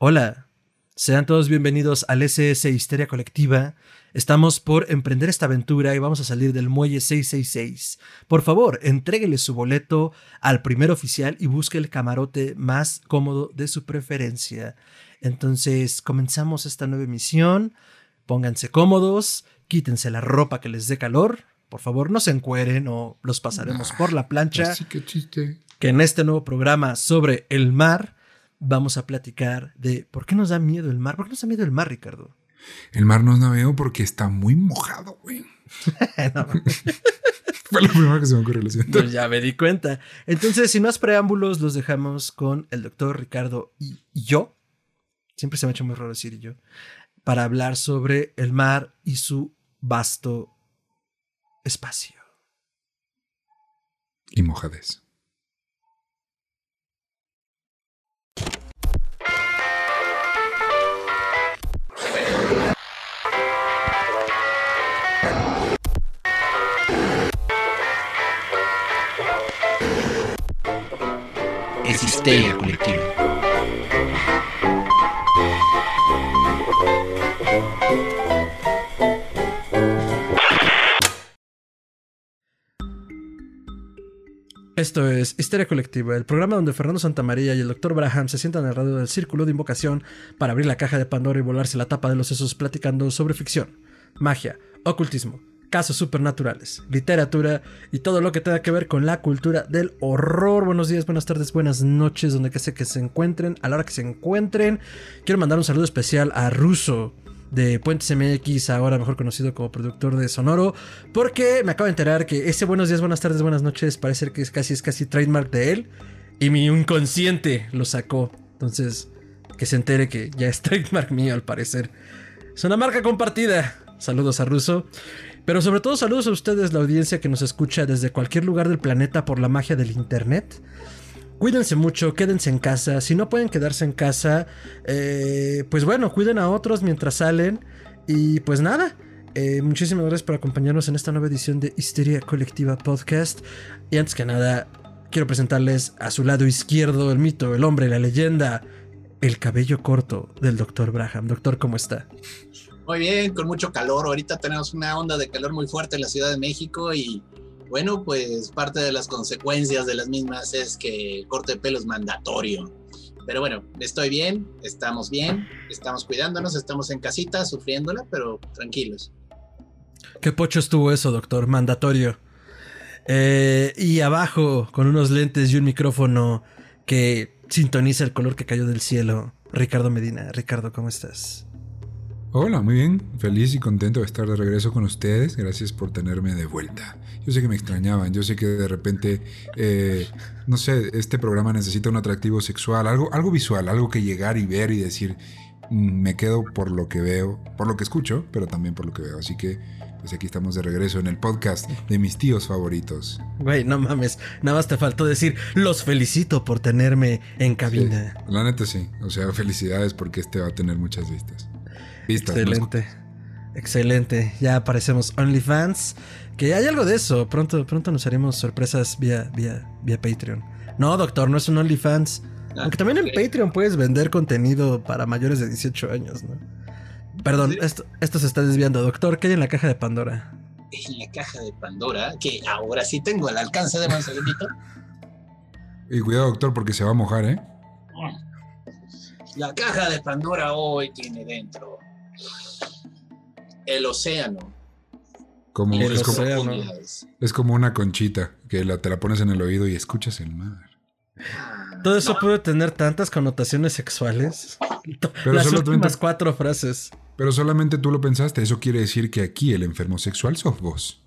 Hola, sean todos bienvenidos al SS Histeria Colectiva. Estamos por emprender esta aventura y vamos a salir del muelle 666. Por favor, entréguele su boleto al primer oficial y busque el camarote más cómodo de su preferencia. Entonces, comenzamos esta nueva emisión. Pónganse cómodos, quítense la ropa que les dé calor. Por favor, no se encueren o los pasaremos por la plancha. Así que chiste. Que en este nuevo programa sobre el mar vamos a platicar de por qué nos da miedo el mar. ¿Por qué nos da miedo el mar, Ricardo? El mar nos da miedo porque está muy mojado, güey. Fue lo primero que se me ocurrió, lo siento. Pues ya me di cuenta. Entonces, sin más preámbulos, los dejamos con el doctor Ricardo y yo. Siempre se me ha hecho muy raro decir yo. Para hablar sobre el mar y su vasto espacio. Y mojades. Es histeria colectiva. Esto es Histeria Colectiva, el programa donde Fernando Santamaría y el Dr. Braham se sientan alrededor del círculo de invocación para abrir la caja de Pandora y volarse la tapa de los sesos platicando sobre ficción, magia, ocultismo, casos supernaturales, literatura y todo lo que tenga que ver con la cultura del horror. Buenos días, buenas tardes, buenas noches, donde que sea que se encuentren, a la hora que se encuentren. Quiero mandar un saludo especial a Russo de Puentes MX, ahora mejor conocido como productor de Sonoro, porque me acabo de enterar que ese buenos días, buenas tardes, buenas noches parece que es casi, es casi trademark de él y mi inconsciente lo sacó. Entonces, que se entere que ya es trademark mío al parecer. Es una marca compartida. Saludos a Russo. Pero sobre todo saludos a ustedes, la audiencia que nos escucha desde cualquier lugar del planeta por la magia del Internet. Cuídense mucho, quédense en casa. Si no pueden quedarse en casa, eh, pues bueno, cuiden a otros mientras salen. Y pues nada, eh, muchísimas gracias por acompañarnos en esta nueva edición de Histeria Colectiva Podcast. Y antes que nada, quiero presentarles a su lado izquierdo el mito, el hombre, la leyenda, el cabello corto del Dr. Braham. Doctor, ¿cómo está? Muy bien, con mucho calor. Ahorita tenemos una onda de calor muy fuerte en la Ciudad de México y bueno, pues parte de las consecuencias de las mismas es que el corte de pelo es mandatorio. Pero bueno, estoy bien, estamos bien, estamos cuidándonos, estamos en casita sufriéndola, pero tranquilos. ¿Qué pocho estuvo eso, doctor? Mandatorio. Eh, y abajo, con unos lentes y un micrófono que sintoniza el color que cayó del cielo, Ricardo Medina. Ricardo, ¿cómo estás? Hola, muy bien. Feliz y contento de estar de regreso con ustedes. Gracias por tenerme de vuelta. Yo sé que me extrañaban, yo sé que de repente, eh, no sé, este programa necesita un atractivo sexual, algo, algo visual, algo que llegar y ver y decir, mm, me quedo por lo que veo, por lo que escucho, pero también por lo que veo. Así que, pues aquí estamos de regreso en el podcast de mis tíos favoritos. Güey, no mames, nada más te faltó decir, los felicito por tenerme en cabina. Sí, la neta sí, o sea, felicidades porque este va a tener muchas vistas. Vistas, no Excelente. Excelente. Ya aparecemos OnlyFans. Que hay algo de eso. Pronto, pronto nos haremos sorpresas vía, vía, vía Patreon. No, doctor, no es un OnlyFans. Ah, Aunque también en. Patreon puedes vender contenido para mayores de 18 años, ¿no? Perdón, Sí. esto, esto se está desviando. Doctor, ¿qué hay en la caja de Pandora? En la caja de Pandora, que ahora sí tengo al alcance de Manzanito. Y cuidado, doctor, porque se va a mojar, ¿eh? La caja de Pandora hoy tiene dentro el océano. Como, El es, como, océano. profundidades. es como una conchita que la, te la pones en el oído y escuchas el mar. Ah, Todo eso no, puede tener tantas connotaciones sexuales. Pero Las últimas cuatro frases. Pero solamente tú lo pensaste. Eso quiere decir que aquí el enfermo sexual sos vos.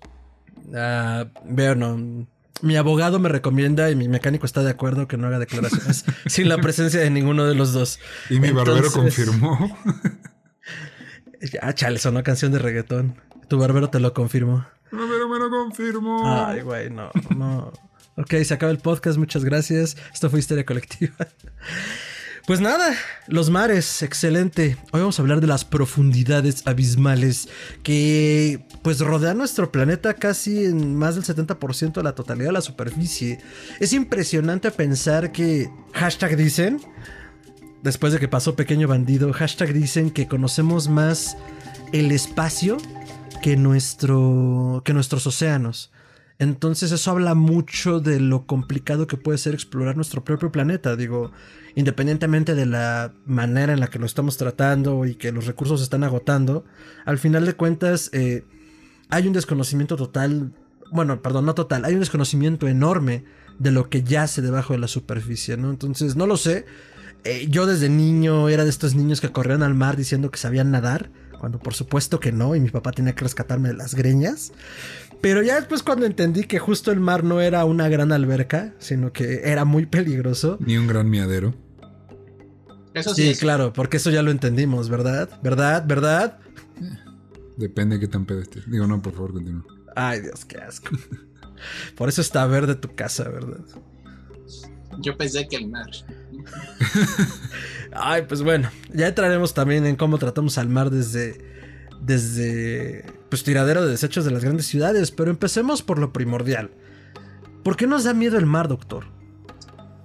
Ah, veo, no. Mi abogado me recomienda y mi mecánico está de acuerdo que no haga declaraciones sin la presencia de ninguno de los dos. Y mi barbero confirmó. Ah, chale, sonó canción de reggaetón. Tu barbero te lo confirmó. barbero me lo confirmó. Ay, güey, no, no. Ok, se acaba el podcast, muchas gracias. Esto fue Histeria Colectiva. Pues nada, los mares, excelente. Hoy vamos a hablar de las profundidades abismales que pues rodean nuestro planeta casi en más del 70% de la totalidad de la superficie. Es impresionante pensar que, hashtag dicen, después de que pasó Pequeño Bandido, hashtag dicen que conocemos más el espacio que, nuestro, que nuestros océanos. Entonces eso habla mucho de lo complicado que puede ser explorar nuestro propio planeta. Digo, independientemente de la manera en la que lo estamos tratando y que los recursos se están agotando, al final de cuentas eh, hay un desconocimiento total, bueno, perdón, no total, hay un desconocimiento enorme de lo que yace debajo de la superficie, ¿no? Entonces, no lo sé. Eh, yo desde niño era de estos niños que corrían al mar diciendo que sabían nadar, cuando por supuesto que no, y mi papá tenía que rescatarme de las greñas. Pero ya después cuando entendí que justo el mar no era una gran alberca, sino que era muy peligroso. Ni un gran miadero. Eso sí, claro, porque eso ya lo entendimos, ¿verdad? ¿Verdad? ¿Verdad? Depende de qué tan pedo estés. Digo, no, por favor, continúa. Ay, Dios, qué asco. Por eso está verde tu casa, ¿verdad? Yo pensé que el mar. Ay, pues bueno, ya entraremos también en cómo tratamos al mar desde desde pues tiradero de desechos de las grandes ciudades, pero empecemos por lo primordial. ¿Por qué nos da miedo el mar, doctor?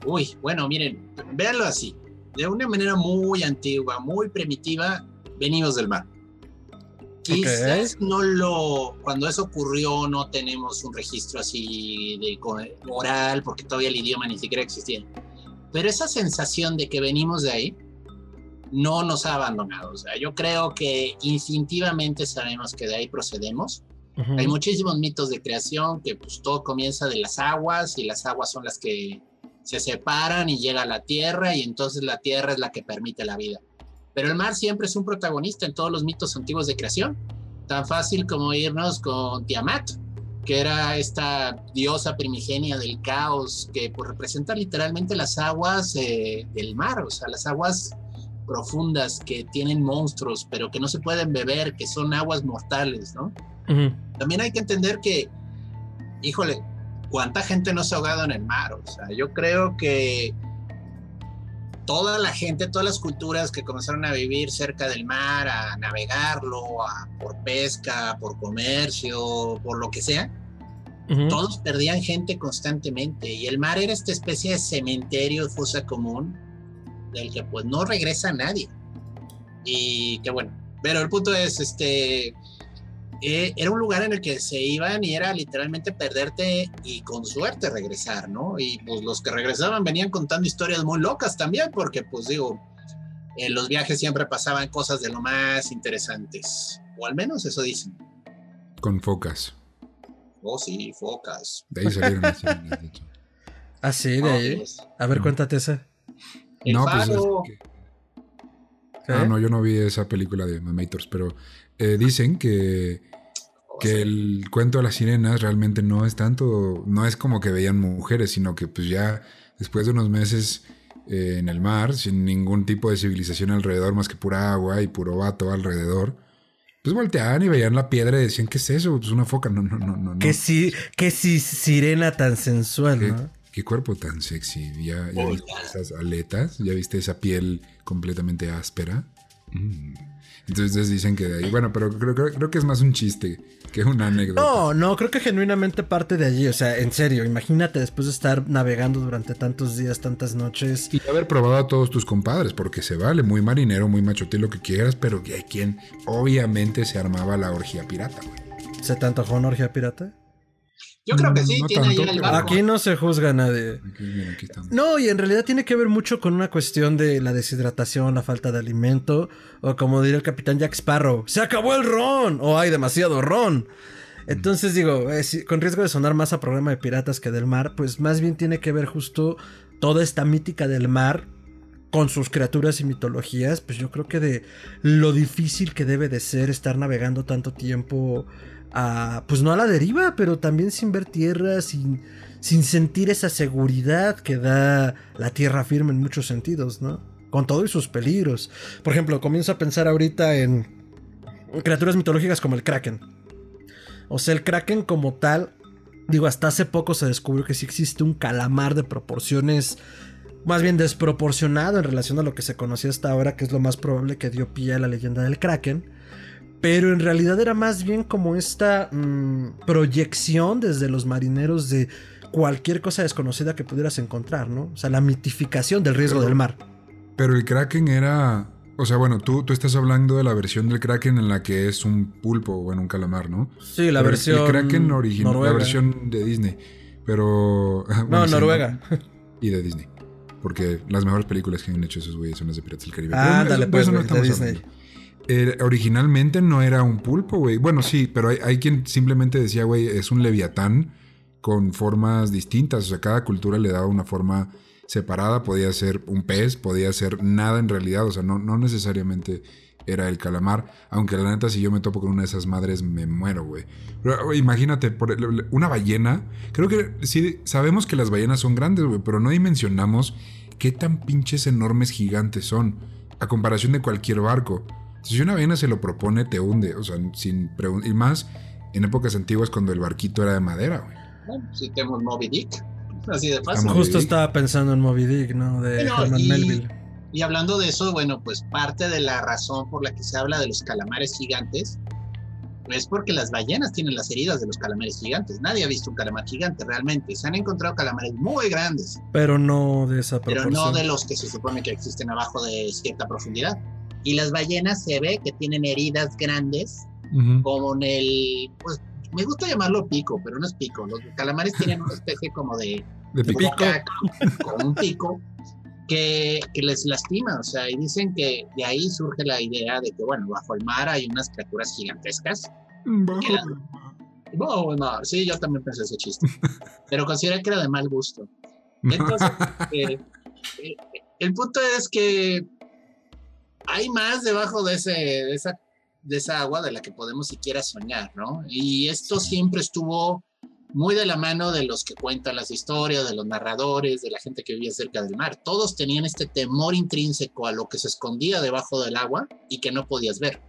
Uy, bueno, miren, véanlo así. De una manera muy antigua, muy primitiva, venimos del mar. Quizás no lo, cuando eso ocurrió no tenemos un registro así de oral, porque todavía el idioma ni siquiera existía. Pero esa sensación de que venimos de ahí no nos ha abandonado. O sea, yo creo que instintivamente sabemos que de ahí procedemos. Hay muchísimos mitos de creación que pues todo comienza de las aguas y las aguas son las que se separan y llega a la tierra y entonces la tierra es la que permite la vida. Pero el mar siempre es un protagonista en todos los mitos antiguos de creación. Tan fácil como irnos con Tiamat, que era esta diosa primigenia del caos que pues, representa literalmente las aguas eh, del mar, o sea, las aguas profundas que tienen monstruos, pero que no se pueden beber, que son aguas mortales, ¿no? También hay que entender que, híjole, ¿cuánta gente no se ha ahogado en el mar? O sea, yo creo que toda la gente, todas las culturas que comenzaron a vivir cerca del mar, a navegarlo, por pesca, por comercio, por lo que sea, todos perdían gente constantemente y el mar era esta especie de cementerio, fosa común, del que pues no regresa nadie. Y que bueno, pero el punto es, este, eh, era un lugar en el que se iban y era literalmente perderte y con suerte regresar, ¿no? Y pues los que regresaban venían contando historias muy locas también, porque pues digo, en los viajes siempre pasaban cosas de lo más interesantes, o al menos eso dicen. Con focas. Oh, sí, focas. De ahí salieron las Ah, sí, de ahí. A ver, cuéntate esa. no, pues Ah, no, yo no vi esa película de Mamators, pero eh, dicen que, que el cuento de las sirenas realmente no es tanto, no es como que veían mujeres, sino que pues ya después de unos meses eh, en el mar, sin ningún tipo de civilización alrededor, más que pura agua y puro vato alrededor, pues volteaban y veían la piedra y decían, ¿qué es eso? Pues una foca, no, no, no, no. Que sí, que sí, sirena tan sensual, ¿Qué, ¿no? Qué cuerpo tan sexy. ¿Ya, ya viste esas aletas? ¿Ya viste esa piel completamente áspera? Mm. Entonces dicen que de ahí, bueno, pero creo, creo, que es más un chiste que una anécdota. No, no, creo que genuinamente parte de allí. O sea, en serio, imagínate después de estar navegando durante tantos días, tantas noches. Y haber probado a todos tus compadres, porque se vale, muy marinero, muy machote, lo que quieras, pero que hay quien obviamente se armaba la orgía pirata, güey. ¿Se te antojó una orgía pirata? Yo creo que sí, No tiene tanto, ahí el barco. Aquí no se juzga a nadie. Aquí, mira, aquí estamos. No, y en realidad tiene que ver mucho con una cuestión de la deshidratación, la falta de alimento, o como diría el capitán Jack Sparrow, ¡se acabó el ron! o hay demasiado ron. Entonces digo, eh, si- con riesgo de sonar más a programa de piratas que del mar, pues más bien tiene que ver justo toda esta mítica del mar con sus criaturas y mitologías, pues yo creo que de lo difícil que debe de ser estar navegando tanto tiempo pues no a la deriva, pero también sin ver tierra, sin, sin sentir esa seguridad que da la tierra firme en muchos sentidos, ¿no? Con todo y sus peligros. Por ejemplo, comienzo a pensar ahorita en criaturas mitológicas como el Kraken. O sea, el Kraken como tal, digo, hasta hace poco se descubrió que sí existe un calamar de proporciones más bien desproporcionado en relación a lo que se conocía hasta ahora, que es lo más probable que dio pie a la leyenda del Kraken. Pero en realidad era más bien como esta mm, proyección desde los marineros de cualquier cosa desconocida que pudieras encontrar, ¿no? O sea, la mitificación del riesgo Pero- del mar. Pero el Kraken era. O sea, bueno, tú, tú estás hablando de la versión del Kraken en la que es un pulpo o en un calamar, ¿no? Sí, la Pero versión. El Kraken original, la versión de Disney. Pero. No, bueno, sí, Noruega. Y de Disney. Porque las mejores películas que han hecho esos güeyes son las de Piratas del Caribe. Ah, Pero de pues, eso no de Disney. hablando. Originalmente no era un pulpo, güey. Bueno, sí, pero hay, quien simplemente decía, güey, es un leviatán con formas distintas. O sea, cada cultura le daba una forma separada. Podía ser un pez, podía ser nada en realidad. O sea, no, necesariamente era el calamar. Aunque la neta, si yo me topo con una de esas madres, me muero, güey. Imagínate, una ballena. Creo que sí, sabemos que las ballenas son grandes, güey, pero no dimensionamos qué tan pinches enormes gigantes son. A comparación de cualquier barco. Si una ballena se lo propone, te hunde. O sea, sin Y más en épocas antiguas cuando el barquito era de madera, güey. Bueno, si tenemos Moby Dick, así de fácil. Justo estaba pensando en Moby Dick, ¿no? De Bueno, Herman y- Melville. Y hablando de eso, bueno, pues parte de la razón por la que se habla de los calamares gigantes es porque las ballenas tienen las heridas de los calamares gigantes. Nadie ha visto un calamar gigante realmente. Se han encontrado calamares muy grandes, Pero no de esa pero proporción. no de los que se supone que existen abajo de cierta profundidad. Y las ballenas se ve que tienen heridas grandes, como en el, pues me gusta llamarlo pico, pero no es pico. Los calamares tienen una especie como de De de pico. boca con un pico que, que les lastima, o sea, y dicen que de ahí surge la idea de que, bueno, bajo el mar hay unas criaturas gigantescas. que eran- No, no, sí, yo también pensé ese chiste, pero consideré que era de mal gusto. Entonces, eh, eh, el punto es que hay más debajo de, ese, de, esa, de esa agua de la que podemos siquiera soñar, ¿no? Y esto siempre estuvo muy de la mano de los que cuentan las historias, de los narradores, de la gente que vivía cerca del mar. Todos tenían este temor intrínseco a lo que se escondía debajo del agua y que no podías ver.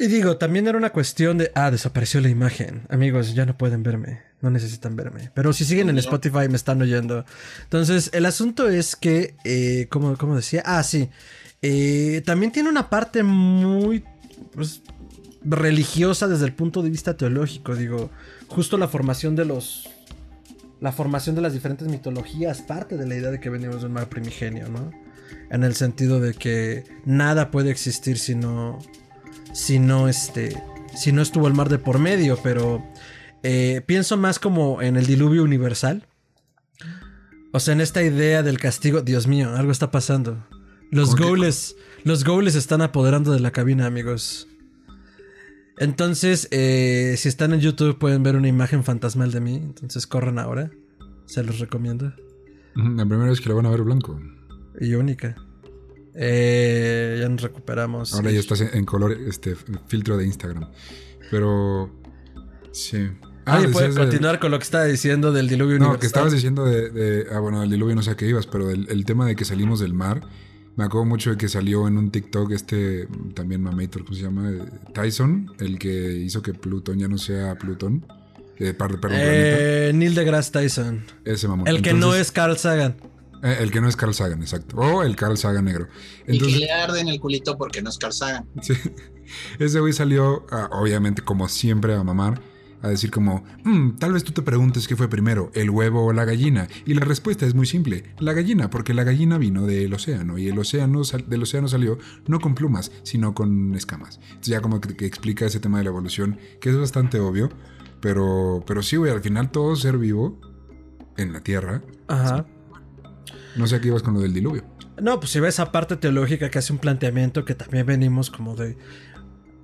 Y digo, también era una cuestión de, ah, desapareció la imagen. Amigos, ya no pueden verme, no necesitan verme. Pero si siguen en. Spotify me están oyendo. Entonces, el asunto es que, eh, ¿cómo, cómo decía? Ah, sí. Eh, también tiene una parte muy pues, religiosa desde el punto de vista teológico. Digo, justo la formación de los... La formación de las diferentes mitologías parte de la idea de que venimos de un mar primigenio, ¿no? En el sentido de que nada puede existir si no si no este si no estuvo el mar de por medio pero eh, pienso más como en el diluvio universal. O sea en esta idea del castigo Dios mío algo está pasando. Los ¿Cómo que- goles los goles están apoderando de la cabina amigos. Entonces eh, si están en YouTube pueden ver una imagen fantasmal de mí. Entonces corran ahora. Se los recomiendo. Ujú, La primera vez que la van a ver blanco. y única Eh, ya nos recuperamos Ahora ya estás en, color, este filtro de Instagram. Pero. Sí. Ah, Oye, puede de- continuar con lo que estaba diciendo del diluvio No, universal. que estabas diciendo de, de- Ah, bueno, del diluvio no sé a qué ibas, pero del el tema de que salimos del mar. Me acuerdo mucho de que salió en un TikTok este también mamator, ¿cómo se llama? Eh, Tyson, el que hizo que Plutón ya no sea Plutón. Eh, perdón. Eh, Neil deGrasse Tyson. Ese mamón. El que no es Carl Sagan. Eh, el que no es Carl Sagan, exacto. O el Carl Sagan negro. y que Entonces, le arde en el culito porque no es Carl Sagan. Sí. Ese güey salió, ah, obviamente, como siempre, a mamar, a decir como, "Mm, tal vez tú te preguntes qué fue primero, el huevo o la gallina. Y la respuesta es muy simple, la gallina, porque la gallina vino del océano y el océano sal- del océano salió no con plumas, sino con escamas. Entonces ya como que, que explica ese tema de la evolución, que es bastante obvio, pero, pero sí, güey, al final todo ser vivo en la Tierra, Ajá. No sé qué ibas con lo del diluvio. No, pues si ves esa parte teológica que hace un planteamiento que también venimos como de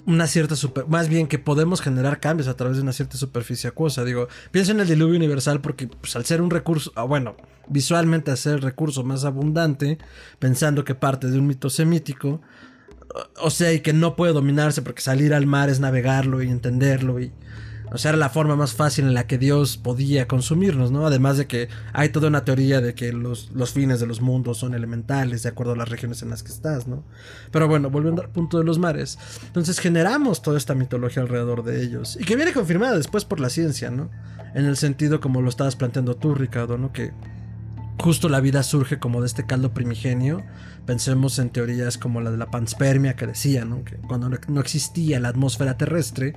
una cierta super... Más bien que podemos generar cambios a través de una cierta superficie acuosa. Digo, pienso en el diluvio universal porque pues, al ser un recurso... ah, bueno, visualmente al ser el recurso más abundante, pensando que parte de un mito semítico, o sea, y que no puede dominarse porque salir al mar es navegarlo y entenderlo y... O sea, era la forma más fácil en la que Dios podía consumirnos, ¿no? Además de que hay toda una teoría de que los, los fines de los mundos son elementales de acuerdo a las regiones en las que estás, ¿no? Pero bueno, volviendo al punto de los mares. Entonces generamos toda esta mitología alrededor de ellos. Y que viene confirmada después por la ciencia, ¿no? En el sentido como lo estabas planteando tú, Ricardo, ¿no? Que justo la vida surge como de este caldo primigenio. Pensemos en teorías como la de la panspermia que decía, ¿no? Que cuando no existía la atmósfera terrestre,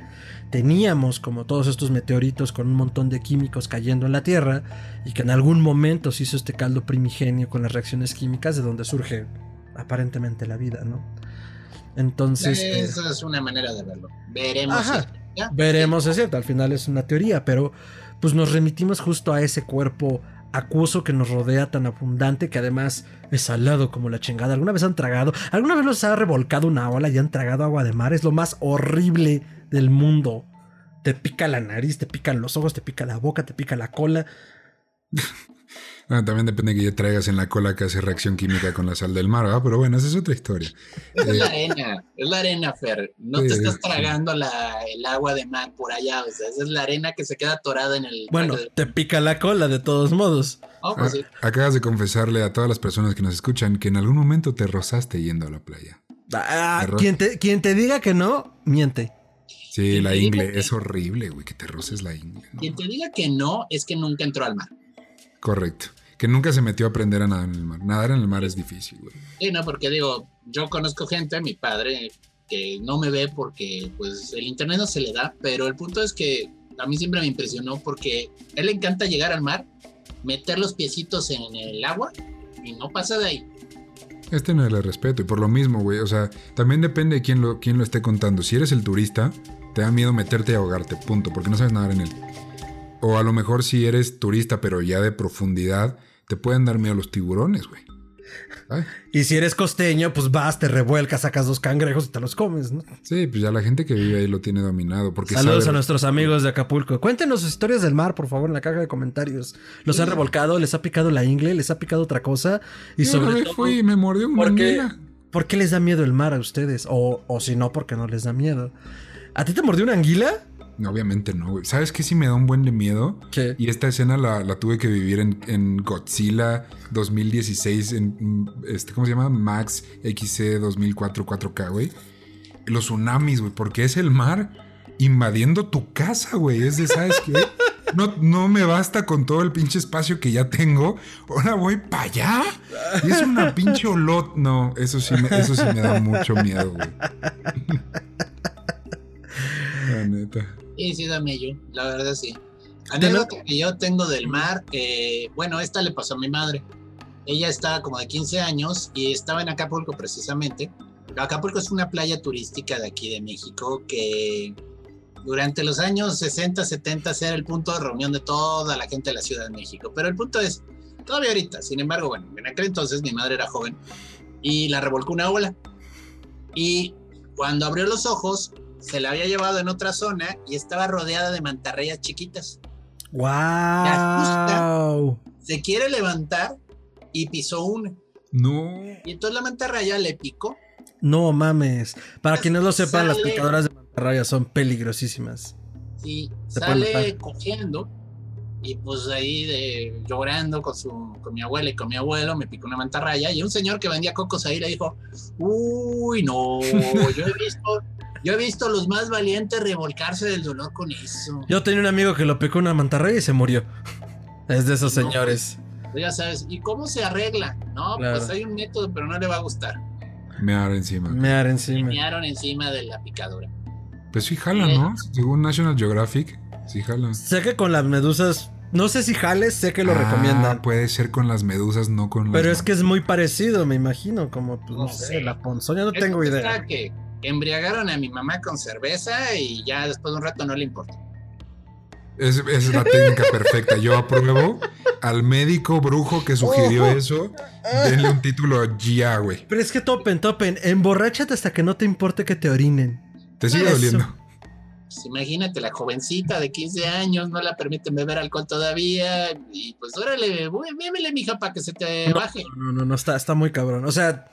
teníamos como todos estos meteoritos con un montón de químicos cayendo en la Tierra y que en algún momento se hizo este caldo primigenio con las reacciones químicas de donde surge aparentemente la vida, ¿no? Entonces... Eh, Esa es una manera de verlo. Veremos. Ajá. Veremos, es cierto, al final es una teoría, pero pues nos remitimos justo a ese cuerpo acuoso que nos rodea tan abundante que además es salado como la chingada. ¿Alguna vez han tragado? ¿Alguna vez los ha revolcado una ola y han tragado agua de mar? Es lo más horrible del mundo. Te pica la nariz, te pican los ojos, te pica la boca, te pica la cola. Ah, también depende de que ya traigas en la cola que hace reacción química con la sal del mar, ¿verdad? Pero bueno, esa es otra historia. Es la arena, es la arena, Fer. No te estás tragando la, el agua de mar por allá, o sea, esa es la arena que se queda atorada en el... Bueno, te pica la cola de todos modos. Oh, pues sí. Ah, acabas de confesarle a todas las personas que nos escuchan que en algún momento te rozaste yendo a la playa. Ah, quien, te, quien te diga que no, miente. Sí, la ingle es horrible, güey, que te roces la ingle. Quien te diga que no es que nunca entró al mar. Correcto. Que nunca se metió a aprender a nadar en el mar. Nadar en el mar es difícil, güey. Sí, no, porque digo, yo conozco gente, mi padre, que no me ve porque pues el internet no se le da, pero el punto es que a mí siempre me impresionó porque a él le encanta llegar al mar, meter los piecitos en el agua y no pasa de ahí. Es tenerle respeto y por lo mismo, güey, o sea, también depende de quién lo, quién lo esté contando. Si eres el turista, te da miedo meterte y ahogarte, punto, porque no sabes nadar en él. O a lo mejor si eres turista, pero ya de profundidad, te pueden dar miedo los tiburones, güey. Y si eres costeño, pues vas, te revuelcas, sacas dos cangrejos y te los comes, ¿no? Sí, pues ya la gente que vive ahí lo tiene dominado. Porque Saludos sabe- a nuestros amigos de Acapulco. Cuéntenos sus historias del mar, por favor, en la caja de comentarios. ¿Los han revolcado? ¿Les ha picado la ingle? ¿Les ha picado otra cosa? Y Yo sobre una todo, fui y me mordió un ¿por qué, manguila. por qué les da miedo el mar a ustedes? O, o si no, porque no les da miedo. ¿A ti te mordió una anguila? No, obviamente no, güey. ¿Sabes qué sí me da un buen de miedo? ¿Qué? Y esta escena la, la tuve que vivir en, en Godzilla 2016, en mm, este, ¿cómo se llama? Max XC 2004 4K, güey. Los tsunamis, güey, porque es el mar invadiendo tu casa, güey. Es de, ¿sabes qué? No, no me basta con todo el pinche espacio que ya tengo. Ahora voy para allá. Y es una pinche olot. No, eso sí, me, eso sí me da mucho miedo, güey. La neta. Y sí, da miedo, la verdad sí. Anécdota que yo tengo del mar, eh, bueno, esta le pasó a mi madre. Ella estaba como de 15 años y estaba en Acapulco precisamente. Acapulco es una playa turística de aquí de México que durante los años 60, 70 era el punto de reunión de toda la gente de la Ciudad de México. Pero el punto es, todavía ahorita, sin embargo, bueno, en aquel entonces mi madre era joven y la revolcó una ola. Y cuando abrió los ojos, se la había llevado en otra zona y estaba rodeada de mantarrayas chiquitas. ¡Wow! Se quiere levantar y pisó una. No. Y entonces la mantarraya le picó. No mames. Para quienes no lo sepan, las picadoras de mantarraya son peligrosísimas. Se puede sale cogiendo y pues ahí de, llorando con su con mi abuela y con mi abuelo me picó una mantarraya y un señor que vendía cocos ahí le dijo uy no yo he visto yo he visto a los más valientes revolcarse del dolor con eso Yo tenía un amigo que lo picó una mantarraya y se murió. Es de esos No, señores. Pues ya sabes y cómo se arregla no Claro. pues hay un método pero no le va a gustar Me dar encima. Mear me encima. mearon encima de la picadura Pues sí jala, ¿no? Según National Geographic, sí jala. Sé que con las medusas. No sé si jales, sé que lo Ah, recomiendan. Puede ser con las medusas, no con las Pero es que es muy parecido, me imagino. Como, pues, no, No sé, sé. la ponzoña no tengo idea. que embriagaron a mi mamá con cerveza y ya después de un rato no le importó Es, es la técnica perfecta. Yo apruebo al médico brujo que sugirió Ojo. eso. Denle un título ya, güey. Pero es que topen, topen. Emborráchate hasta que no te importe que te orinen. Te sigue Eso. doliendo. Pues imagínate, la jovencita de 15 años no la permiten beber alcohol todavía. Y pues órale, bébele, mija, para que se te baje. No, no, no, está, está muy cabrón. O sea,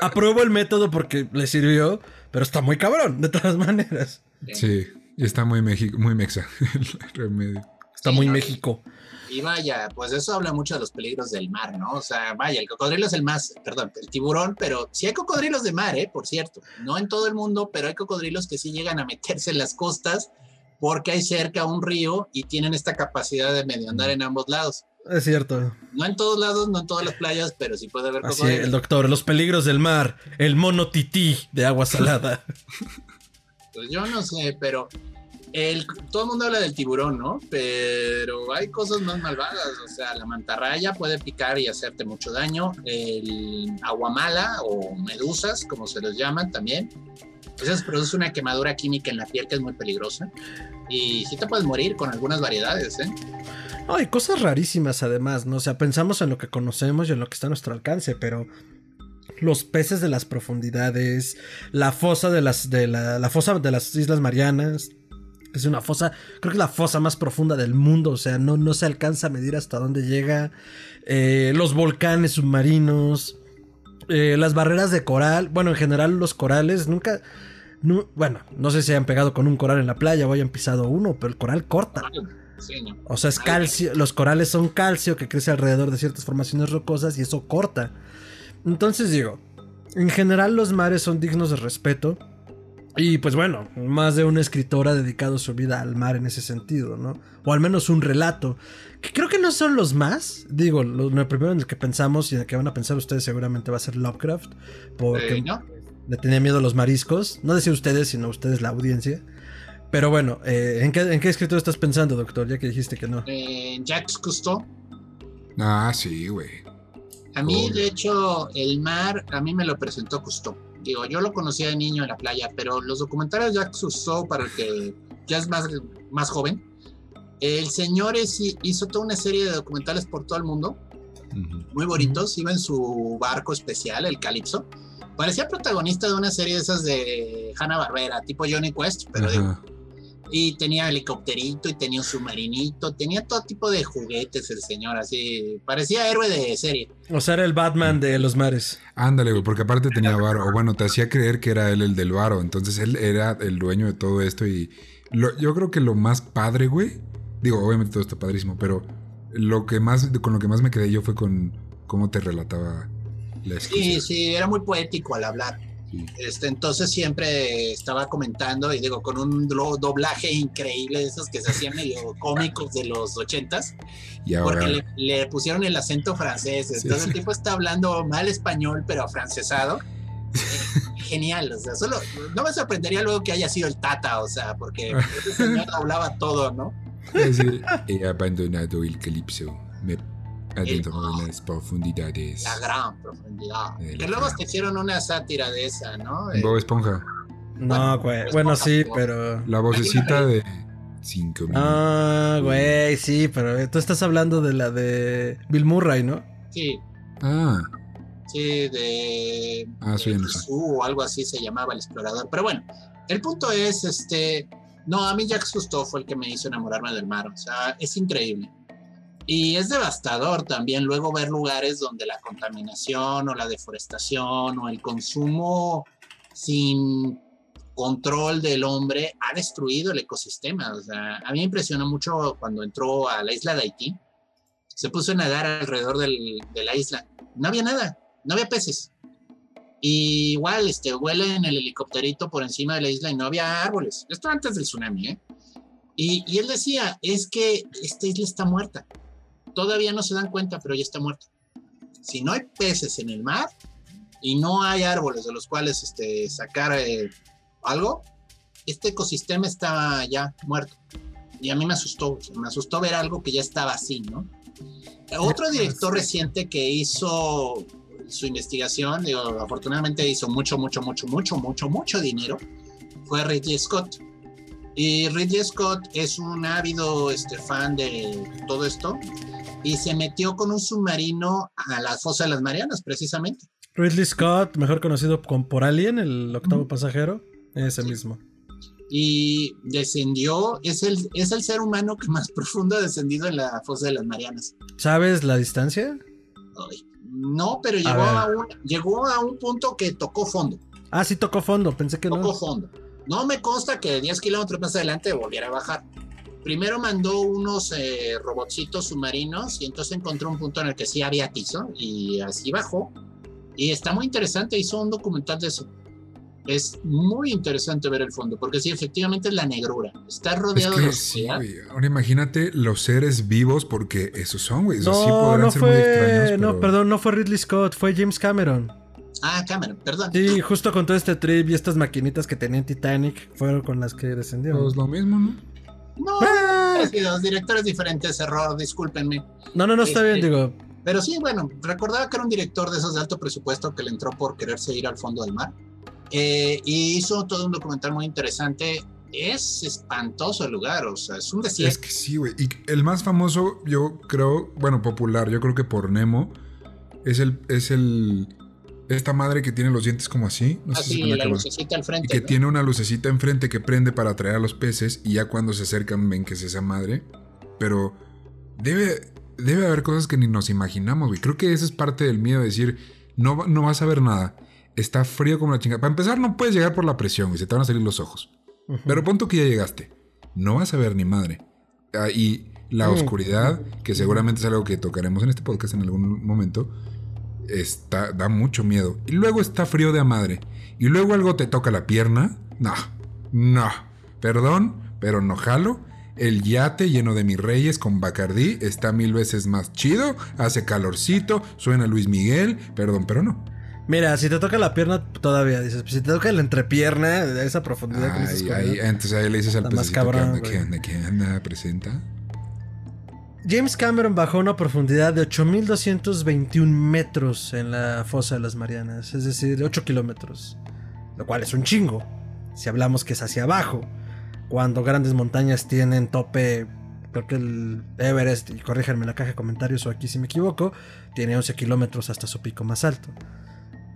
apruebo el método porque le sirvió, pero está muy cabrón, de todas maneras. Sí, y está muy, México, muy mexa el remedio. Está Sí, muy no. México. Y vaya, pues eso habla mucho de los peligros del mar, ¿no? O sea, vaya, el cocodrilo es el más, perdón, el tiburón, pero sí hay cocodrilos de mar, ¿eh? Por cierto. No en todo el mundo, pero hay cocodrilos que sí llegan a meterse en las costas porque hay cerca un río y tienen esta capacidad de medio andar en ambos lados. Es cierto. No en todos lados, no en todas las playas, pero sí puede haber Así, el doctor, los peligros del mar, el mono tití de agua salada. pues yo no sé, pero el, todo el mundo habla del tiburón, ¿no? Pero hay cosas más malvadas. O sea, la mantarraya puede picar y hacerte mucho daño. El aguamala o medusas, como se les llaman también. Esas produce una quemadura química en la piel que es muy peligrosa. Y sí te puedes morir con algunas variedades, ¿eh? Hay cosas rarísimas además, ¿no? O sea, pensamos en lo que conocemos y en lo que está a nuestro alcance, pero los peces de las profundidades, la fosa de las de la, fosa de las Islas Marianas, es una fosa, creo que es la fosa más profunda del mundo, o sea, no, no se alcanza a medir hasta dónde llega. Eh, los volcanes submarinos, eh, las barreras de coral, bueno, en general los corales nunca, bueno, no sé si hayan pegado con un coral en la playa o hayan pisado uno, pero el coral corta. O sea, es calcio, los corales son calcio que crece alrededor de ciertas formaciones rocosas y eso corta. Entonces digo, en general los mares son dignos de respeto. Y pues bueno, más de una escritora ha dedicado su vida al mar en ese sentido, ¿no? O al menos un relato. Que creo que no son los más. Digo, lo, primero en el que pensamos y en el que van a pensar ustedes seguramente va a ser Lovecraft. Porque le tenía miedo a los mariscos. No decía ustedes, sino ustedes la audiencia. Pero bueno, eh, ¿en, qué, ¿en, escritor estás pensando, doctor? Ya que dijiste que no. En Jacques Cousteau. Ah, sí, güey. A mí, de hecho, el mar, a mí me lo presentó Cousteau. Digo, yo lo conocía de niño en la playa, pero los documentales de Jacques Cousteau, para el que ya es más, más joven, el señor hizo toda una serie de documentales por todo el mundo, muy bonitos. Iba en su barco especial, el Calypso. Parecía protagonista de una serie de esas de Hanna Barbera, tipo Johnny Quest, pero digo, y tenía helicópterito y tenía un submarinito, tenía todo tipo de juguetes el señor, así, parecía héroe de serie. O sea, era el Batman de los mares. Ándale, güey, porque aparte tenía varo, o bueno, te hacía creer que era él el del varo, entonces él era el dueño de todo esto y yo creo que lo más padre, güey, digo, obviamente todo está padrísimo, pero lo que más, con lo que más me quedé yo fue con cómo te relataba la Sí, sí, era muy poético al hablar. Este, entonces siempre estaba comentando, y digo, con un doblaje increíble, de esos que se hacían medio cómicos de los ochentas, porque le, pusieron el acento francés. Entonces el tipo está hablando mal español, pero afrancesado. Genial, o sea, solo no me sorprendería luego que haya sido el Tata, o sea, porque ese señor hablaba todo, ¿no? he abandonado el calipso. Me Adentro de las profundidades. La gran profundidad. Que luego te hicieron una sátira de esa, ¿no? Bob Esponja. No, güey. Bueno, sí, pero. La vocecita de. Cinco minutos. Ah, güey, sí, pero tú estás hablando de la de Bill Murray, ¿no? Sí. Ah. Sí, de. Ah, sí, no O algo así se llamaba el explorador. Pero bueno, el punto es, este. No, a mí Jack Cousteau fue el que me hizo enamorarme del mar. O sea, es increíble. Y es devastador también luego ver lugares donde la contaminación o la deforestación o el consumo sin control del hombre ha destruido el ecosistema. O sea, a mí me impresionó mucho cuando entró a la isla de Haití. Se puso a nadar alrededor del, de la isla. No había nada, no había peces. Y igual, este, vuela en el helicópterito por encima de la isla y no había árboles. Esto antes del tsunami, ¿eh? Y, y él decía, es que esta isla está muerta todavía no se dan cuenta, pero ya está muerto. Si no hay peces en el mar y no hay árboles de los cuales este, sacar eh, algo, este ecosistema está ya muerto. Y a mí me asustó, me asustó ver algo que ya estaba así, ¿no? Otro director reciente que hizo su investigación, digo, afortunadamente hizo mucho, mucho, mucho, mucho, mucho, mucho dinero, fue Ridley Scott. Y Ridley Scott es un ávido este, fan de todo esto y se metió con un submarino a la fosa de las Marianas, precisamente. Ridley Scott, mejor conocido por Alien, el octavo pasajero, ese mismo. Y descendió, es el, es el ser humano que más profundo ha descendido en la fosa de las Marianas. ¿Sabes la distancia? no, pero llegó a, un, llegó a un punto que tocó fondo. Ah, sí, tocó fondo, pensé que no. Tocó fondo. No me consta que 10 kilómetros más adelante volviera a bajar. Primero mandó unos eh, robotcitos submarinos y entonces encontró un punto en el que sí había tizo y así bajó. Y está muy interesante, hizo un documental de eso. es muy interesante ver el fondo, porque sí, efectivamente es la negrura. Está Es rodeado de que sí, oscuridad. güey. Ahora imagínate los seres vivos, porque esos son, güey. Esos sí No, podrán no ser muy fue. extraños. No, perdón, no fue Ridley Scott, fue James Cameron. Ah, Cameron, perdón. Sí, justo con todo este trip y estas maquinitas que tenía en Titanic fueron con las que descendieron. Pues lo mismo, ¿no? No, Ah. sí, dos directores diferentes, error, discúlpenme. No, no, no está bien, Este, digo. Pero sí, bueno, recordaba que era un director de esos de alto presupuesto que le entró por quererse ir al fondo del mar. Eh, y hizo todo un documental muy interesante. Es espantoso el lugar, o sea, es un Es desierto. que sí, güey. Y el más famoso, yo creo, bueno, popular, yo creo que por Nemo, es el, es el, esta madre que tiene los dientes como así. No sé si la acabar. lucecita al Y que ¿no? tiene una lucecita enfrente que prende para atraer a los peces y ya cuando se acercan ven que es esa madre. Pero debe, debe haber cosas que ni nos imaginamos, güey. Creo que ese es parte del miedo de decir, no, va- no vas a ver nada. Está frío como la chingada. Para empezar, no puedes llegar por la presión, güey. Se te van a salir los ojos. Pero punto que ya llegaste. No vas a ver ni madre. Ah, y la Mm. oscuridad, que seguramente es algo que tocaremos en este podcast en algún momento, está, da mucho miedo. Y luego está frío de a madre. Y luego algo te toca la pierna. No, no. Perdón, pero no jalo. El yate lleno de mis reyes con Bacardí está mil veces más chido. Hace calorcito, suena Luis Miguel. Perdón, pero no. Mira, si te toca la pierna, todavía dices. Si te toca la entrepierna, esa profundidad que dices. Ay, entonces ahí le dices al pececito anda, güey. que anda, que anda, presenta. James Cameron bajó a una profundidad de 8.221 metros en la fosa de las Marianas, es decir, 8 kilómetros, lo cual es un chingo, si hablamos que es hacia abajo, cuando grandes montañas tienen tope, creo que el Everest, y corríjanme en la caja de comentarios o aquí si me equivoco, tiene 11 kilómetros hasta su pico más alto.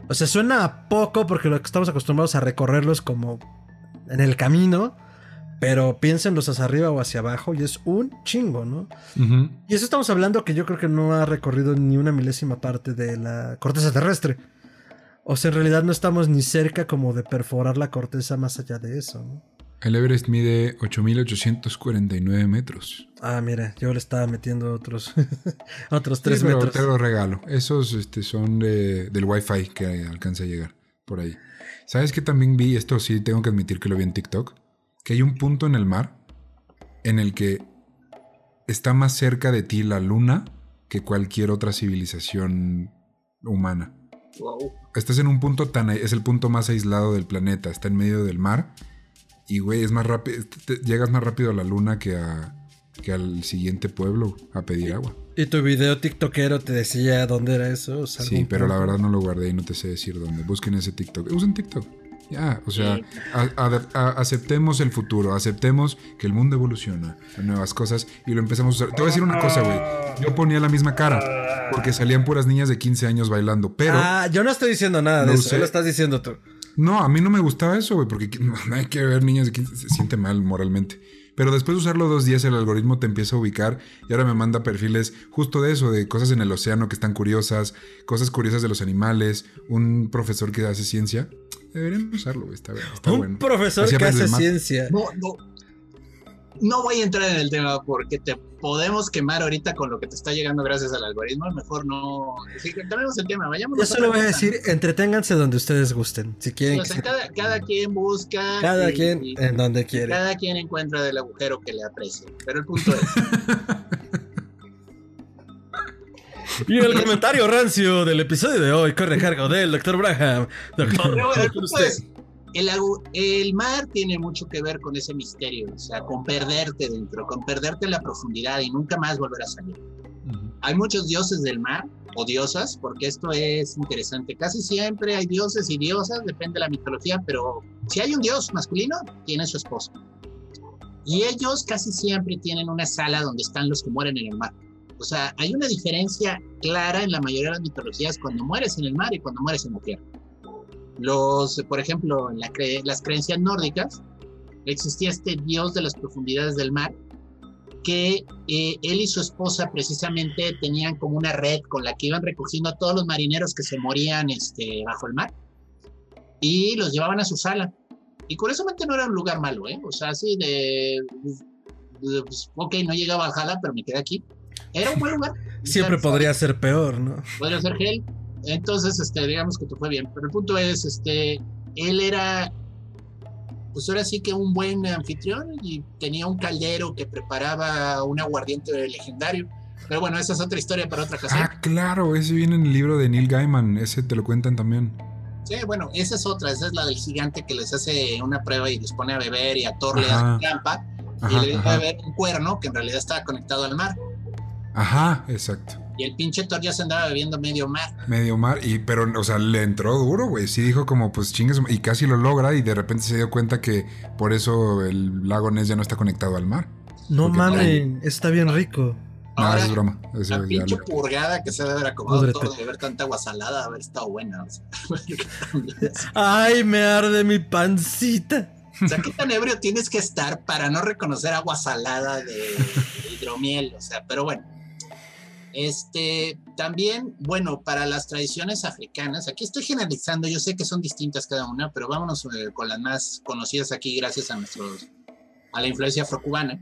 O sea, suena a poco porque lo que estamos acostumbrados a recorrerlos como en el camino, pero piénsenlos hacia arriba o hacia abajo y es un chingo, ¿no? Y eso estamos hablando que yo creo que no ha recorrido ni una milésima parte de la corteza terrestre. O sea, en realidad no estamos ni cerca como de perforar la corteza más allá de eso. ¿no? El Everest mide 8.849 metros. Ah, mira, yo le estaba metiendo otros, otros tres Sí, pero metros. te lo regalo. Esos este, son de- del Wi-Fi que alcanza a llegar por ahí. ¿Sabes que también vi? Esto sí tengo que admitir que lo vi en TikTok. Que hay un punto en el mar en el que está más cerca de ti la luna que cualquier otra civilización humana. Wow. Estás en un punto tan... Es el punto más aislado del planeta. Está en medio del mar. Y, güey, es más rápido... Llegas más rápido a la luna que, a, que al siguiente pueblo a pedir agua. Y tu video tiktokero te decía dónde era eso. O sea, Sí, pero la verdad no lo guardé y no te sé decir dónde. Busquen ese TikTok. Usen TikTok. Ya, o sea, a- a- a- aceptemos el futuro, aceptemos que el mundo evoluciona, nuevas cosas y lo empezamos a usar. Te voy a decir una cosa, güey. Yo ponía la misma cara porque salían puras niñas de 15 años bailando, pero Ah, yo no estoy diciendo nada de No eso. sé. Lo estás diciendo tú. no, a mí no me gustaba eso, güey, porque no, no hay que ver niñas de 15, se siente mal moralmente. Pero después de usarlo dos días, el algoritmo te empieza a ubicar y ahora me manda perfiles justo de eso, de cosas en el océano que están curiosas, cosas curiosas de los animales, un profesor que hace ciencia. Deberían usarlo, güey, está, está Un bueno. profesor Así que hace más. ciencia. No, no. No voy a entrar en el tema porque te podemos quemar ahorita con lo que te está llegando gracias al algoritmo. Mejor no. Sí, que cambiemos el tema. Vayamos. Yo solo voy a decir, entreténganse donde ustedes gusten. Si quieren. O sea, cada, cada quien busca. Cada y- quien y en donde quiere. cada quien encuentra del agujero que le aprecie. Pero el punto es. Y el comentario rancio del episodio de hoy corre cargo del Dr. Braham. Doctor, bueno, el el, mar tiene mucho que ver con ese misterio, o sea, con perderte dentro, con perderte en la profundidad y nunca más volver a salir. Hay muchos dioses del mar o diosas, porque esto es interesante. Casi siempre hay dioses y diosas, depende de la mitología, pero si hay un dios masculino, tiene su esposa. Y ellos casi siempre tienen una sala donde están los que mueren en el mar. O sea, hay una diferencia clara en la mayoría de las mitologías cuando mueres en el mar y cuando mueres en la tierra. Los, por ejemplo, en la cre- las creencias nórdicas, existía este dios de las profundidades del mar que eh, él y su esposa precisamente tenían como una red con la que iban recogiendo a todos los marineros que se morían este, bajo el mar y los llevaban a su sala. Y curiosamente no era un lugar malo, ¿eh? O sea, así de, de, pues, ok, no llegaba a Valhalla, pero me quedé aquí. Era un buen lugar. Siempre podría ser peor, ¿no? podría ser gel. Entonces, este, digamos que te fue bien. Pero el punto es, este, él era, pues ahora sí que un buen anfitrión y tenía un caldero que preparaba un aguardiente legendario. Pero bueno, esa es otra historia para otra ocasión. Ah, claro, ese viene en el libro de Neil Gaiman, ese te lo cuentan también. Sí, bueno, esa es otra, esa es la del gigante que les hace una prueba y les pone a beber y a Thor le da trampa y le deja beber un cuerno que en realidad estaba conectado al mar. Ajá, exacto. Y el pinche Thor ya se andaba bebiendo medio mar. Medio mar, y pero, o sea, le entró duro, güey. Sí dijo como, pues chingues, y casi lo logra, y de repente se dio cuenta que por eso el lago Ness ya no está conectado al mar. No mames, está bien rico. No, es broma. la pinche purgada que se debe haber acomodado todo de beber tanta agua salada, haber estado buena. Ay, me arde mi pancita. O sea, ¿qué tan ebrio tienes que estar para no reconocer agua salada de hidromiel? O sea, pero bueno. Este, también, bueno, para las tradiciones africanas, aquí estoy generalizando, yo sé que son distintas cada una, pero vámonos eh, con las más conocidas aquí gracias a nuestros, a la influencia afrocubana.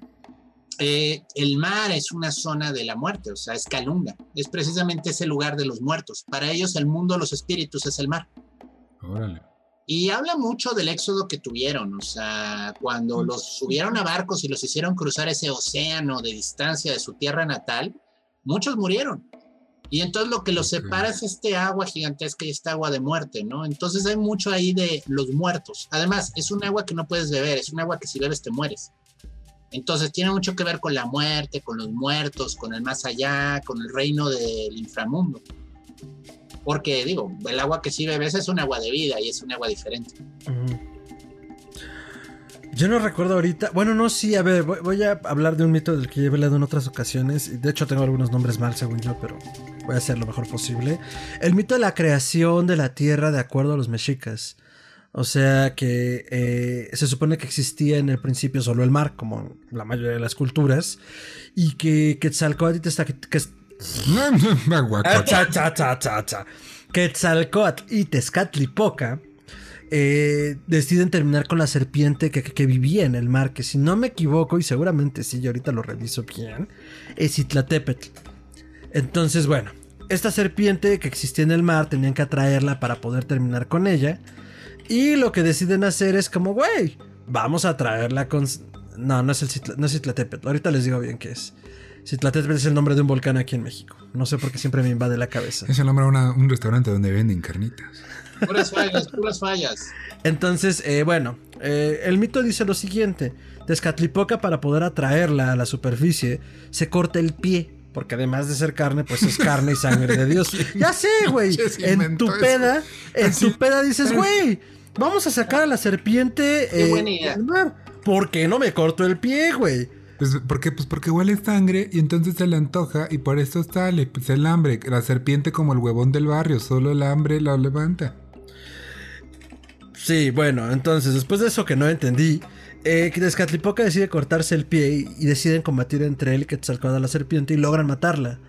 Eh, el mar es una zona de la muerte, o sea, es Calunga, es precisamente ese lugar de los muertos. Para ellos el mundo de los espíritus es el mar. Órale. Y habla mucho del éxodo que tuvieron, o sea, cuando los subieron a barcos y los hicieron cruzar ese océano de distancia de su tierra natal, muchos murieron. Y entonces lo que los separa es este agua gigantesca y esta agua de muerte, ¿no? Entonces hay mucho ahí de los muertos. Además, es un agua que no puedes beber, es un agua que si bebes te mueres. Entonces tiene mucho que ver con la muerte, con los muertos, con el más allá, con el reino del inframundo. Porque digo, el agua que sí bebes es un agua de vida y es un agua diferente. Yo no recuerdo ahorita. Bueno, no, sí, a ver, voy, a hablar de un mito del que he hablado en otras ocasiones. Y de hecho, tengo algunos nombres mal, según yo, pero voy a hacer lo mejor posible. El mito de la creación de la tierra de acuerdo a los mexicas. O sea que eh, se supone que existía en el principio solo el mar, como la mayoría de las culturas, y que Quetzalcóatl está. Que, que, Quetzalcóatl y Tezcatlipoca eh, deciden terminar con la serpiente que, vivía en el mar, que si no me equivoco, y seguramente sí, yo ahorita lo reviso bien, es Itlatepetl. Entonces, bueno, esta serpiente que existía en el mar tenían que atraerla para poder terminar con ella. Y lo que deciden hacer es como, güey, vamos a traerla con... No, no es, el Itlatepetl, ahorita les digo bien qué es. Citlatepetl es el nombre de un volcán aquí en México. No sé por qué siempre me invade la cabeza. Es el nombre de un restaurante donde venden carnitas. Puras fallas, puras fallas. Entonces, eh, bueno, eh, el mito dice lo siguiente: Tezcatlipoca, para poder atraerla a la superficie, se corta el pie. Porque además de ser carne, pues es carne y sangre de Dios. ya sé, güey. En tu peda, en tu peda dices, güey, vamos a sacar a la serpiente eh, mar. ¿Por qué no me corto el pie, güey? Pues porque, pues porque huele sangre y entonces se le antoja y por eso sale pues el hambre. La serpiente como el huevón del barrio, solo el hambre la levanta. Sí, bueno, entonces después de eso que no entendí, eh, decide cortarse el pie y, deciden combatir entre él y Quetzalcóatl a la serpiente y logran matarla.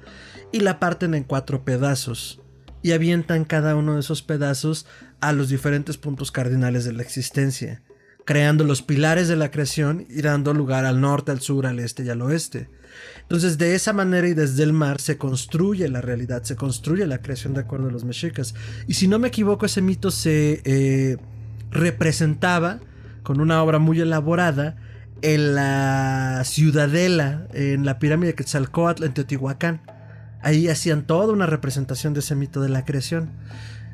Y la parten en cuatro pedazos. Y avientan cada uno de esos pedazos a los diferentes puntos cardinales de la existencia, creando los pilares de la creación y dando lugar al norte, al sur, al este y al oeste. Entonces, de esa manera y desde el mar se construye la realidad, se construye la creación de acuerdo a los mexicas. Y si no me equivoco, ese mito se eh, representaba con una obra muy elaborada en la ciudadela, en la pirámide de Quetzalcóatl en Teotihuacán. Ahí hacían toda una representación de ese mito de la creación.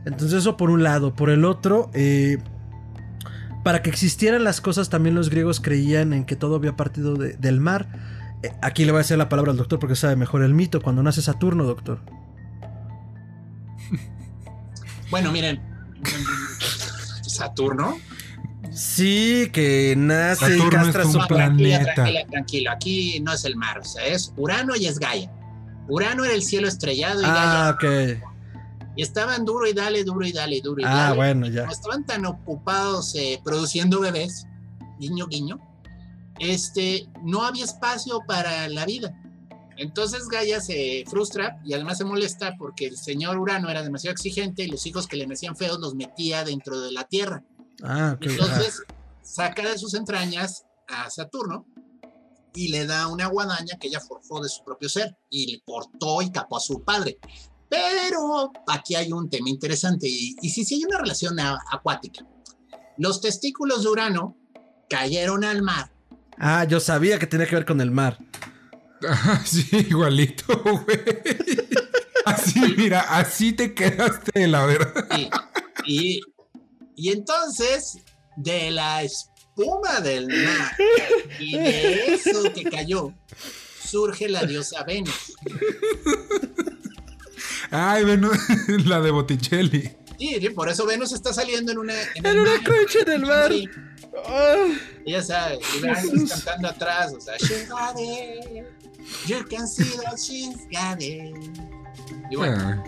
Entonces eso por un lado. Por el otro, eh, para que existieran las cosas también los griegos creían en que todo había partido del mar. Eh, aquí le voy a hacer la palabra al doctor porque sabe mejor el mito. Cuando nace Saturno, doctor. Bueno, miren, Saturno. Sí, que nace y castra su planeta. Tranquilo, tranquilo, aquí no es el mar, o sea, es Urano y es Gaia. Urano era el cielo estrellado y ah, Gaia. Y estaban duro y dale, duro y dale, duro y ah, dale. bueno, ya. estaban tan ocupados eh, produciendo bebés, guiño, guiño, este, no había espacio para la vida. Entonces Gaia se frustra y además se molesta porque el señor Urano era demasiado exigente y los hijos que le nacían feos los metía dentro de la Tierra. Ah, Entonces saca de sus entrañas a Saturno y le da una guadaña que ella forjó de su propio ser y le cortó y capó a su padre. Pero aquí hay un tema interesante y, y sí, sí hay una relación acuática. Los testículos de Urano cayeron al mar. Ah, yo sabía que tenía que ver con el mar. Sí, igualito, güey. Así, mira, así te quedaste, la verdad. Y, y, y entonces, de la espuma del mar y de eso que cayó, surge la diosa Venus. Ay, Venus, la de Botticelli. Sí, sí, por eso Venus está saliendo en una. En, una mar. concha en el mar. Ah, Ya sabes, y Venus cantando atrás, o sea. You can see that she's got it. Y bueno, Ah.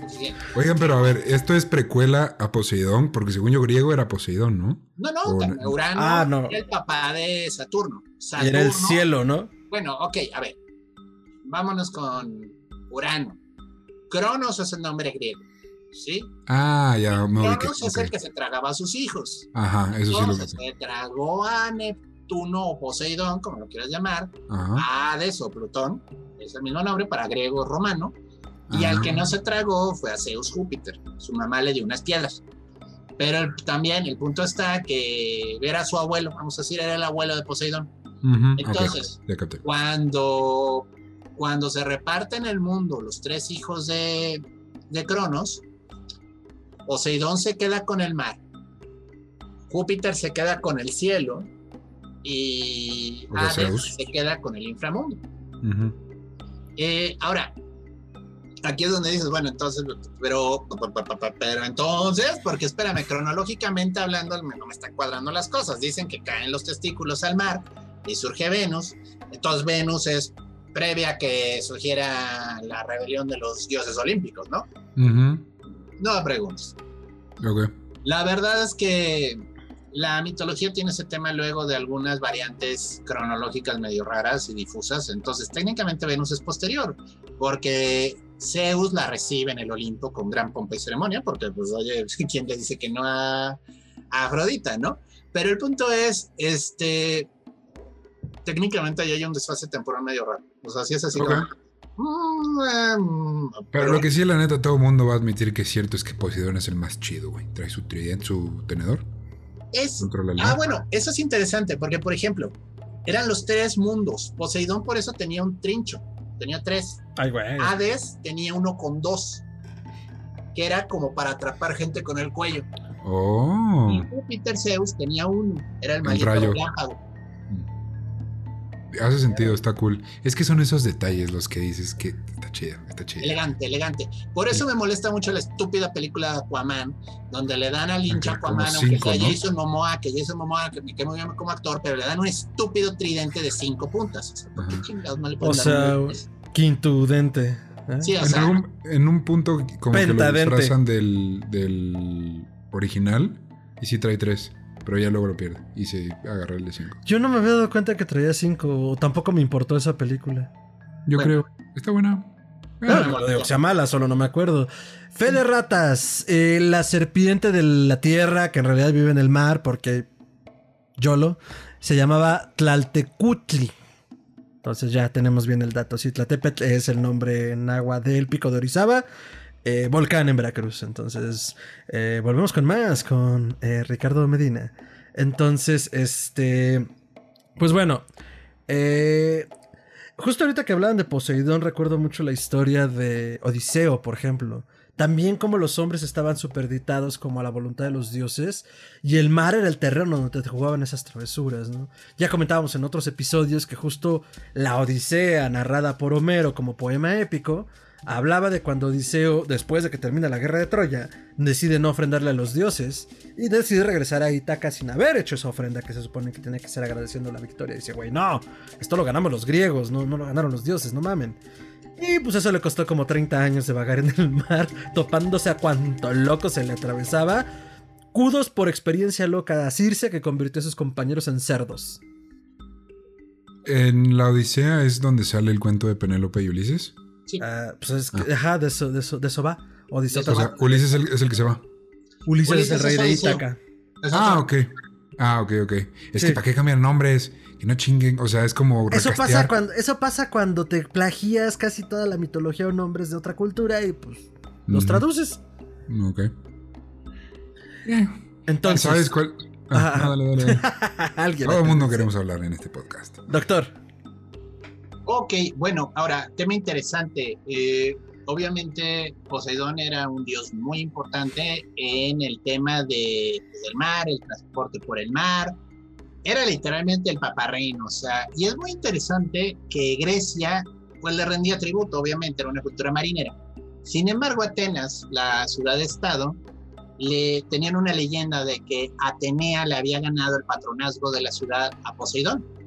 pues bien. Oigan, pero a ver, esto es precuela a Poseidón, porque según yo griego era Poseidón, ¿no? no, no, O- Urano Ah, no. era el papá de Saturno. y Saturno. era el cielo, ¿no? Bueno, ok, a ver. Vámonos con Urano. Cronos es el nombre griego, ¿sí? Ah, ya me. Cronos es el que se tragaba a sus hijos. Ajá, eso sí lo que se tragó a Neptuno o Poseidón, como lo quieras llamar, Ajá. Hades o Plutón, es el mismo nombre para griego romano, y al que no se tragó fue a Zeus Júpiter, su mamá le dio unas piedras. Pero el- también el punto está que era su abuelo, vamos a decir, era el abuelo de Poseidón. Entonces, cuando, cuando se reparten el mundo los tres hijos de, de Cronos, Poseidón se queda con el mar, Júpiter se queda con el cielo y Hades se queda con el inframundo. Eh, ahora, aquí es donde dices, bueno, entonces, pero, pero entonces, porque espérame, cronológicamente hablando, no me están cuadrando las cosas. Dicen que caen los testículos al mar y surge Venus. Entonces, Venus es previa a que surgiera la rebelión de los dioses olímpicos, ¿no? No me preguntes. Ok. La verdad es que la mitología tiene ese tema luego de algunas variantes cronológicas medio raras y difusas. Entonces, técnicamente Venus es posterior, porque Zeus la recibe en el Olimpo con gran pompa y ceremonia, porque, pues, oye, ¿quién le dice que no a, a Afrodita, no? Pero el punto es, este, técnicamente ahí hay un desfase temporal medio raro. O sea, sí es así Ok. como, mm, em, Pero lo que sí, la neta, todo el mundo va a admitir que es cierto es que Poseidón es el más chido, güey. Trae su tridente, su tenedor. Es Ah, bueno, eso es interesante, porque por ejemplo, eran los tres mundos. Poseidón por eso tenía un trincho, tenía tres. Ay, güey. Hades tenía uno con dos, que era como para atrapar gente con el cuello. Oh. Y Júpiter Zeus tenía uno, era el maldito relámpago. Hace sentido, está cool. Es que son esos detalles los que dices que está chido, está chido. Elegante, elegante. Por eso me molesta mucho la estúpida película de Aquaman, donde le dan al hincha Aquaman, aunque cinco, sea ¿no? Jason Momoa, que Jason Momoa, que me quemo bien como actor, pero le dan un estúpido tridente de cinco puntas. O sea, ¿por qué Ajá. chingados no le O pueden dar sea, un- quintudente. ¿eh? Sí, o En, sea, algún- en un punto como que lo Pentadente. disfrazan del, del original y sí trae tres, pero ya luego lo pierde y se agarra el de cinco. Yo no me había dado cuenta que traía cinco, o tampoco me importó esa película. Yo Bueno. creo, está buena. No, Ah, no que sea mala, solo no me acuerdo. Fe de ratas, eh, la serpiente de la tierra, que en realidad vive en el mar, porque Yolo, se llamaba Tlaltecutli. Entonces ya tenemos bien el dato. Sí, Tlatepetl es el nombre en agua del pico de Orizaba, eh, volcán en Veracruz. Entonces, eh, volvemos con más, con eh, Ricardo Medina. Entonces, este. Pues bueno. justo ahorita que hablaban de Poseidón, recuerdo mucho la historia de Odiseo, por ejemplo. También como los hombres estaban superditados como a la voluntad de los dioses y el mar era el terreno donde te jugaban esas travesuras. Ya comentábamos en otros episodios que justo la Odisea narrada por Homero como poema épico hablaba de cuando Odiseo, después de que termina la guerra de Troya, decide no ofrendarle a los dioses y decide regresar a Ítaca sin haber hecho esa ofrenda que se supone que tenía que ser agradeciendo la victoria. Dice, güey, no, esto lo ganamos los griegos, no, no lo ganaron los dioses, no mamen. Y pues eso le costó como 30 años de vagar en el mar, topándose a cuanto loco se le atravesaba. Kudos por experiencia loca a Circe que convirtió a sus compañeros en cerdos. En la Odisea es donde sale el cuento de Penélope y Ulises. Ah, pues es que, ajá, de eso, de eso, de eso va. Odiseo De eso O sea, Ulises es el, es el que se va. Ulises, Ulises es el rey es de. Ítaca. Ah, ok. Ah, ok, ok. Es Sí. que ¿para qué cambian nombres? Que no chinguen. O sea, es como Eso pasa, cuando, eso pasa cuando te plagias casi toda la mitología o nombres de otra cultura y pues los Ujú. traduces. Ok. Entonces, ¿Sabes cuál? Ah, no, dale, dale, dale. Alguien. Todo el mundo queremos hablar en este podcast. Doctor. Ok, bueno, ahora, tema interesante. Eh, obviamente, Poseidón era un dios muy importante en el tema de, del mar, el transporte por el mar. Era literalmente el paparreino, o sea, y es muy interesante que Grecia, pues le rendía tributo, obviamente, era una cultura marinera. Sin embargo, Atenas, la ciudad-estado, le tenían una leyenda de que Atenea le había ganado el patronazgo de la ciudad a Poseidón.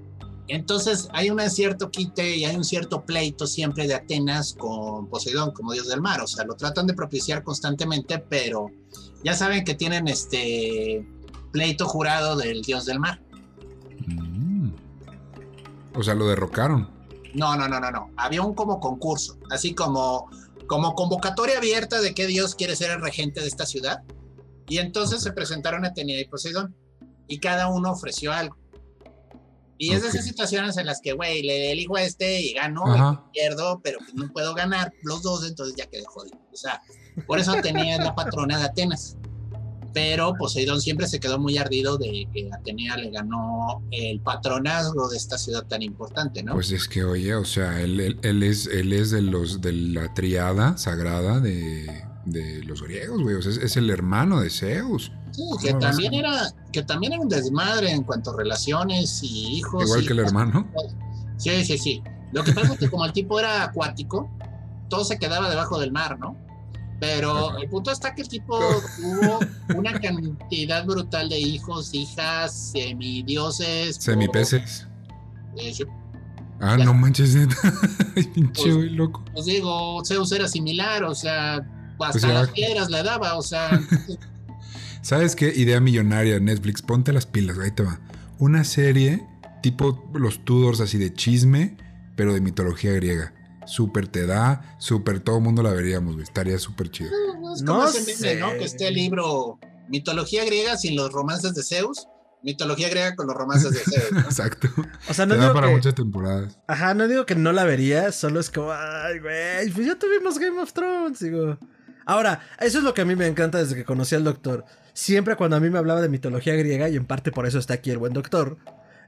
Entonces hay un cierto quite y hay un cierto pleito siempre de Atenas con Poseidón como dios del mar. O sea, lo tratan de propiciar constantemente, pero ya saben que tienen este pleito jurado del dios del mar. Mm. O sea, lo derrocaron. No, no, no, no, no. Había un como concurso, así como, como convocatoria abierta de qué dios quiere ser el regente de esta ciudad. Y entonces se presentaron Atenea y Poseidón. Y cada uno ofreció algo. Y es de esas Ok. situaciones en las que, güey, le elijo a este y gano, Ajá. y pierdo, pero pues no puedo ganar los dos, entonces ya quedé jodido. O sea, por eso Atenea es la patrona de Atenas. Pero Poseidón siempre se quedó muy ardido de que Atenea le ganó el patronazgo de esta ciudad tan importante, ¿no? Pues es que, oye, o sea, él, él- él es, él es de los de la triada sagrada de, de los griegos, güey. O sea, es, es el hermano de Zeus. Sí, que ¿Cómo también era, que también era un desmadre en cuanto a relaciones y hijos. Igual y que el hermano. Sí, sí, sí. Lo que pasa es que como el tipo era acuático, todo se quedaba debajo del mar, ¿no? Pero el punto está que el tipo tuvo una cantidad brutal de hijos, hijas, semidioses. Semipeces. Eh, Ah, Ya. no manches, neta. Pinche Pues- loco. Pues digo, Zeus era similar, o sea, hasta Pues ya- las piedras le daba, o sea, ¿Sabes qué? Idea millonaria, Netflix. Ponte las pilas, ahí te va. Una serie tipo los Tudors, así de chisme, pero de mitología griega. Súper te da, súper todo el mundo la veríamos, güey. Estaría súper chido. es como No ese meme, sé. ¿no? Que esté el libro Mitología griega sin los romances de Zeus, mitología griega con los romances de Zeus. ¿no? Exacto. O sea, no te da digo para que... muchas temporadas. Ajá, no digo que no la vería, solo es como, ay, güey, pues ya tuvimos Game of Thrones, digo. Ahora, eso es lo que a mí me encanta desde que conocí al doctor. Siempre cuando a mí me hablaba de mitología griega, y en parte por eso está aquí el buen doctor,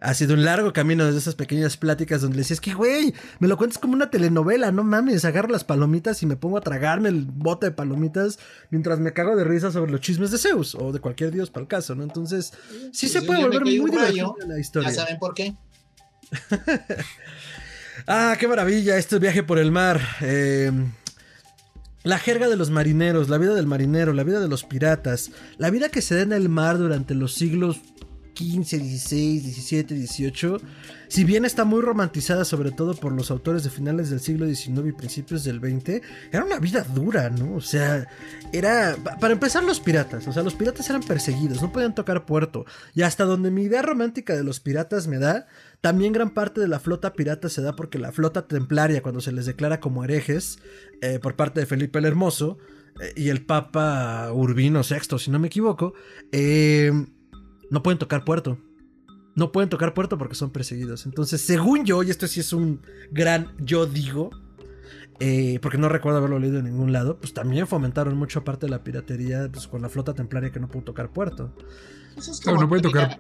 ha sido un largo camino desde esas pequeñas pláticas donde le decías que, güey, me lo cuentas como una telenovela, no mames, agarro las palomitas y me pongo a tragarme el bote de palomitas mientras me cago de risa sobre los chismes de Zeus o de cualquier dios para el caso, ¿no? Entonces, sí se puede volver muy divertida la historia. Ya saben por qué. Ah, qué maravilla, este viaje por el mar. eh, la jerga de los marineros, la vida del marinero, la vida de los piratas, la vida que se da en el mar durante los siglos XV, XVI, XVII, XVIII, si bien está muy romantizada sobre todo por los autores de finales del siglo XIX y principios del XX, era una vida dura, ¿no? O sea, era... pa- Para empezar los piratas, o sea, los piratas eran perseguidos, no podían tocar puerto. Y hasta donde mi idea romántica de los piratas me da, también gran parte de la flota pirata se da porque la flota templaria, cuando se les declara como herejes eh, por parte de Felipe el Hermoso eh, y el Papa Urbino VI, si no me equivoco, eh, no pueden tocar puerto. No pueden tocar puerto porque son perseguidos. Entonces, según yo, y esto sí es un gran yo digo, eh, porque no recuerdo haberlo leído en ningún lado, pues también fomentaron mucho aparte de la piratería pues, con la flota templaria que no pudo tocar puerto. Eso es como no puede tocar.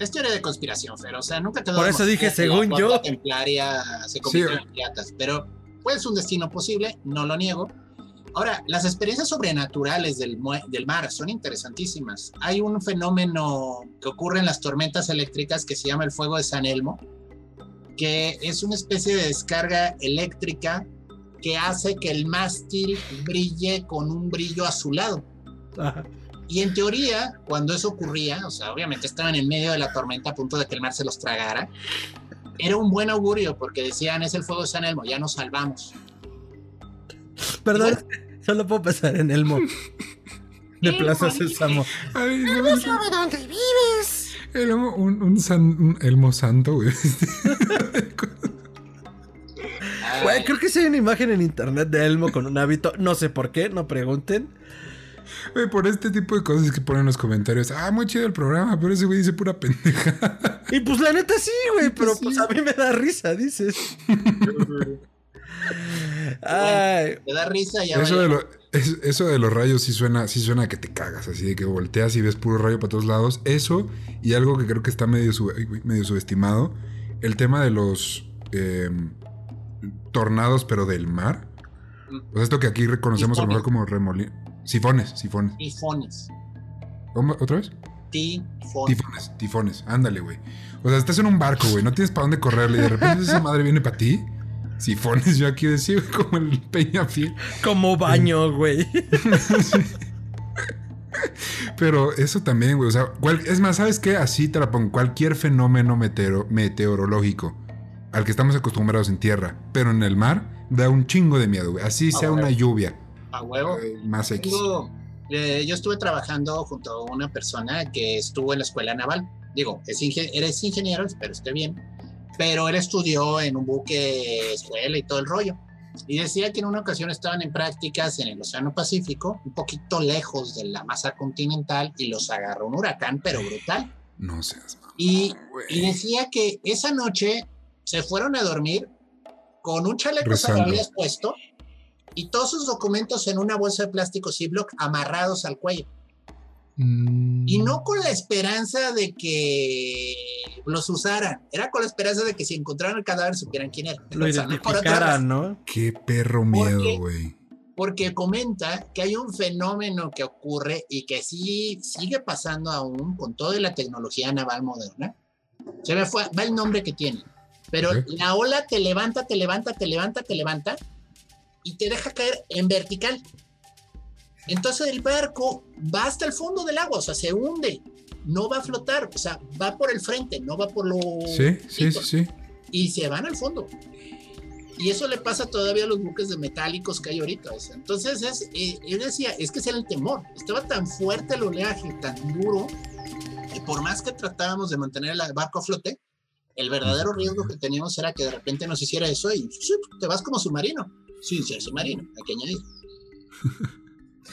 Es teoría de conspiración, pero o sea, nunca te Por eso dije, según yo. La templaria se convirtió Sí. en piratas, pero puede ser un destino posible, no lo niego. Ahora, las experiencias sobrenaturales del, del mar son interesantísimas. Hay un fenómeno que ocurre en las tormentas eléctricas que se llama el fuego de San Elmo, que es una especie de descarga eléctrica que hace que el mástil brille con un brillo azulado. Ajá. Y en teoría, cuando eso ocurría, o sea, obviamente estaban en medio de la tormenta a punto de que el mar se los tragara, era un buen augurio porque decían, es el fuego de San Elmo, ya nos salvamos. Perdón, solo puedo pensar en Elmo. De Plaza Sésamo. Ay, no, ¿Dónde vives? Elmo, un, un, san- un elmo santo, güey. Güey, creo que sí hay una imagen en internet de Elmo con un hábito. No sé por qué, no pregunten. Güey, por este tipo de cosas que ponen en los comentarios. Ah, muy chido el programa, pero ese güey dice pura pendeja. Y pues la neta sí, güey, pero Sí. pues a mí me da risa, dices. Ay, Te da risa y ya Eso vaya. de, lo- es- eso de los rayos sí suena, sí suena a que te cagas, así de que volteas y ves puro rayo para todos lados. Eso y algo que creo que está medio, sub- subestimado, el tema de los eh, tornados, pero del mar. O sea, esto que aquí reconocemos a lo mejor como remolinos. Sifones, sifones. Tifones. ¿Cómo? ¿Otra vez? Tifones. Tifones, tifones. Ándale, güey. O sea, estás en un barco, güey. No tienes para dónde correrle y de repente esa madre viene para ti. Sifones, yo aquí decía, como el Peñafiel. Como baño, güey. Pero eso también, güey. O sea, cual- es más, ¿sabes qué? Así te la pongo. Cualquier fenómeno meteoro- meteorológico al que estamos acostumbrados en tierra, pero en el mar, da un chingo de miedo, güey. Así sea una lluvia. A huevo. eh, más X. Eh, yo estuve trabajando junto a una persona que estuvo en la escuela naval. Digo, es ingen- eres ingeniero, espero esté bien. Pero él estudió en un buque escuela y todo el rollo. Y decía que en una ocasión estaban en prácticas en el Océano Pacífico, un poquito lejos de la masa continental, y los agarró un huracán, pero brutal. No seas mamón, Y, decía que esa noche se fueron a dormir con un chaleco Rezando. salvavidas puesto y todos sus documentos en una bolsa de plástico Ziploc amarrados al cuello. Mm. Y no con la esperanza de que los usaran, era con la esperanza de que si encontraran el cadáver supieran quién era. Lo identificaran. ¿no? Qué perro ¿Por miedo, güey. porque comenta que hay un fenómeno que ocurre y que sí sigue pasando aún con toda la tecnología naval moderna. Se me fue, va el nombre que tiene, pero la ola te levanta, te levanta, te levanta, te levanta y te deja caer en vertical. Entonces el barco va hasta el fondo del agua, o sea, se hunde, no va a flotar, o sea, va por el frente, no va por lo... Sí, sí, sí, sí. Y se van al fondo. Y eso le pasa todavía a los buques de metálicos que hay ahorita. o sea, entonces, es, eh, yo decía, es que ese era el temor. Estaba tan fuerte el oleaje, tan duro, que por más que tratábamos de mantener el barco a flote, el verdadero riesgo que teníamos era que de repente nos hiciera eso y te vas como submarino. Sin ser submarino, hay que añadir.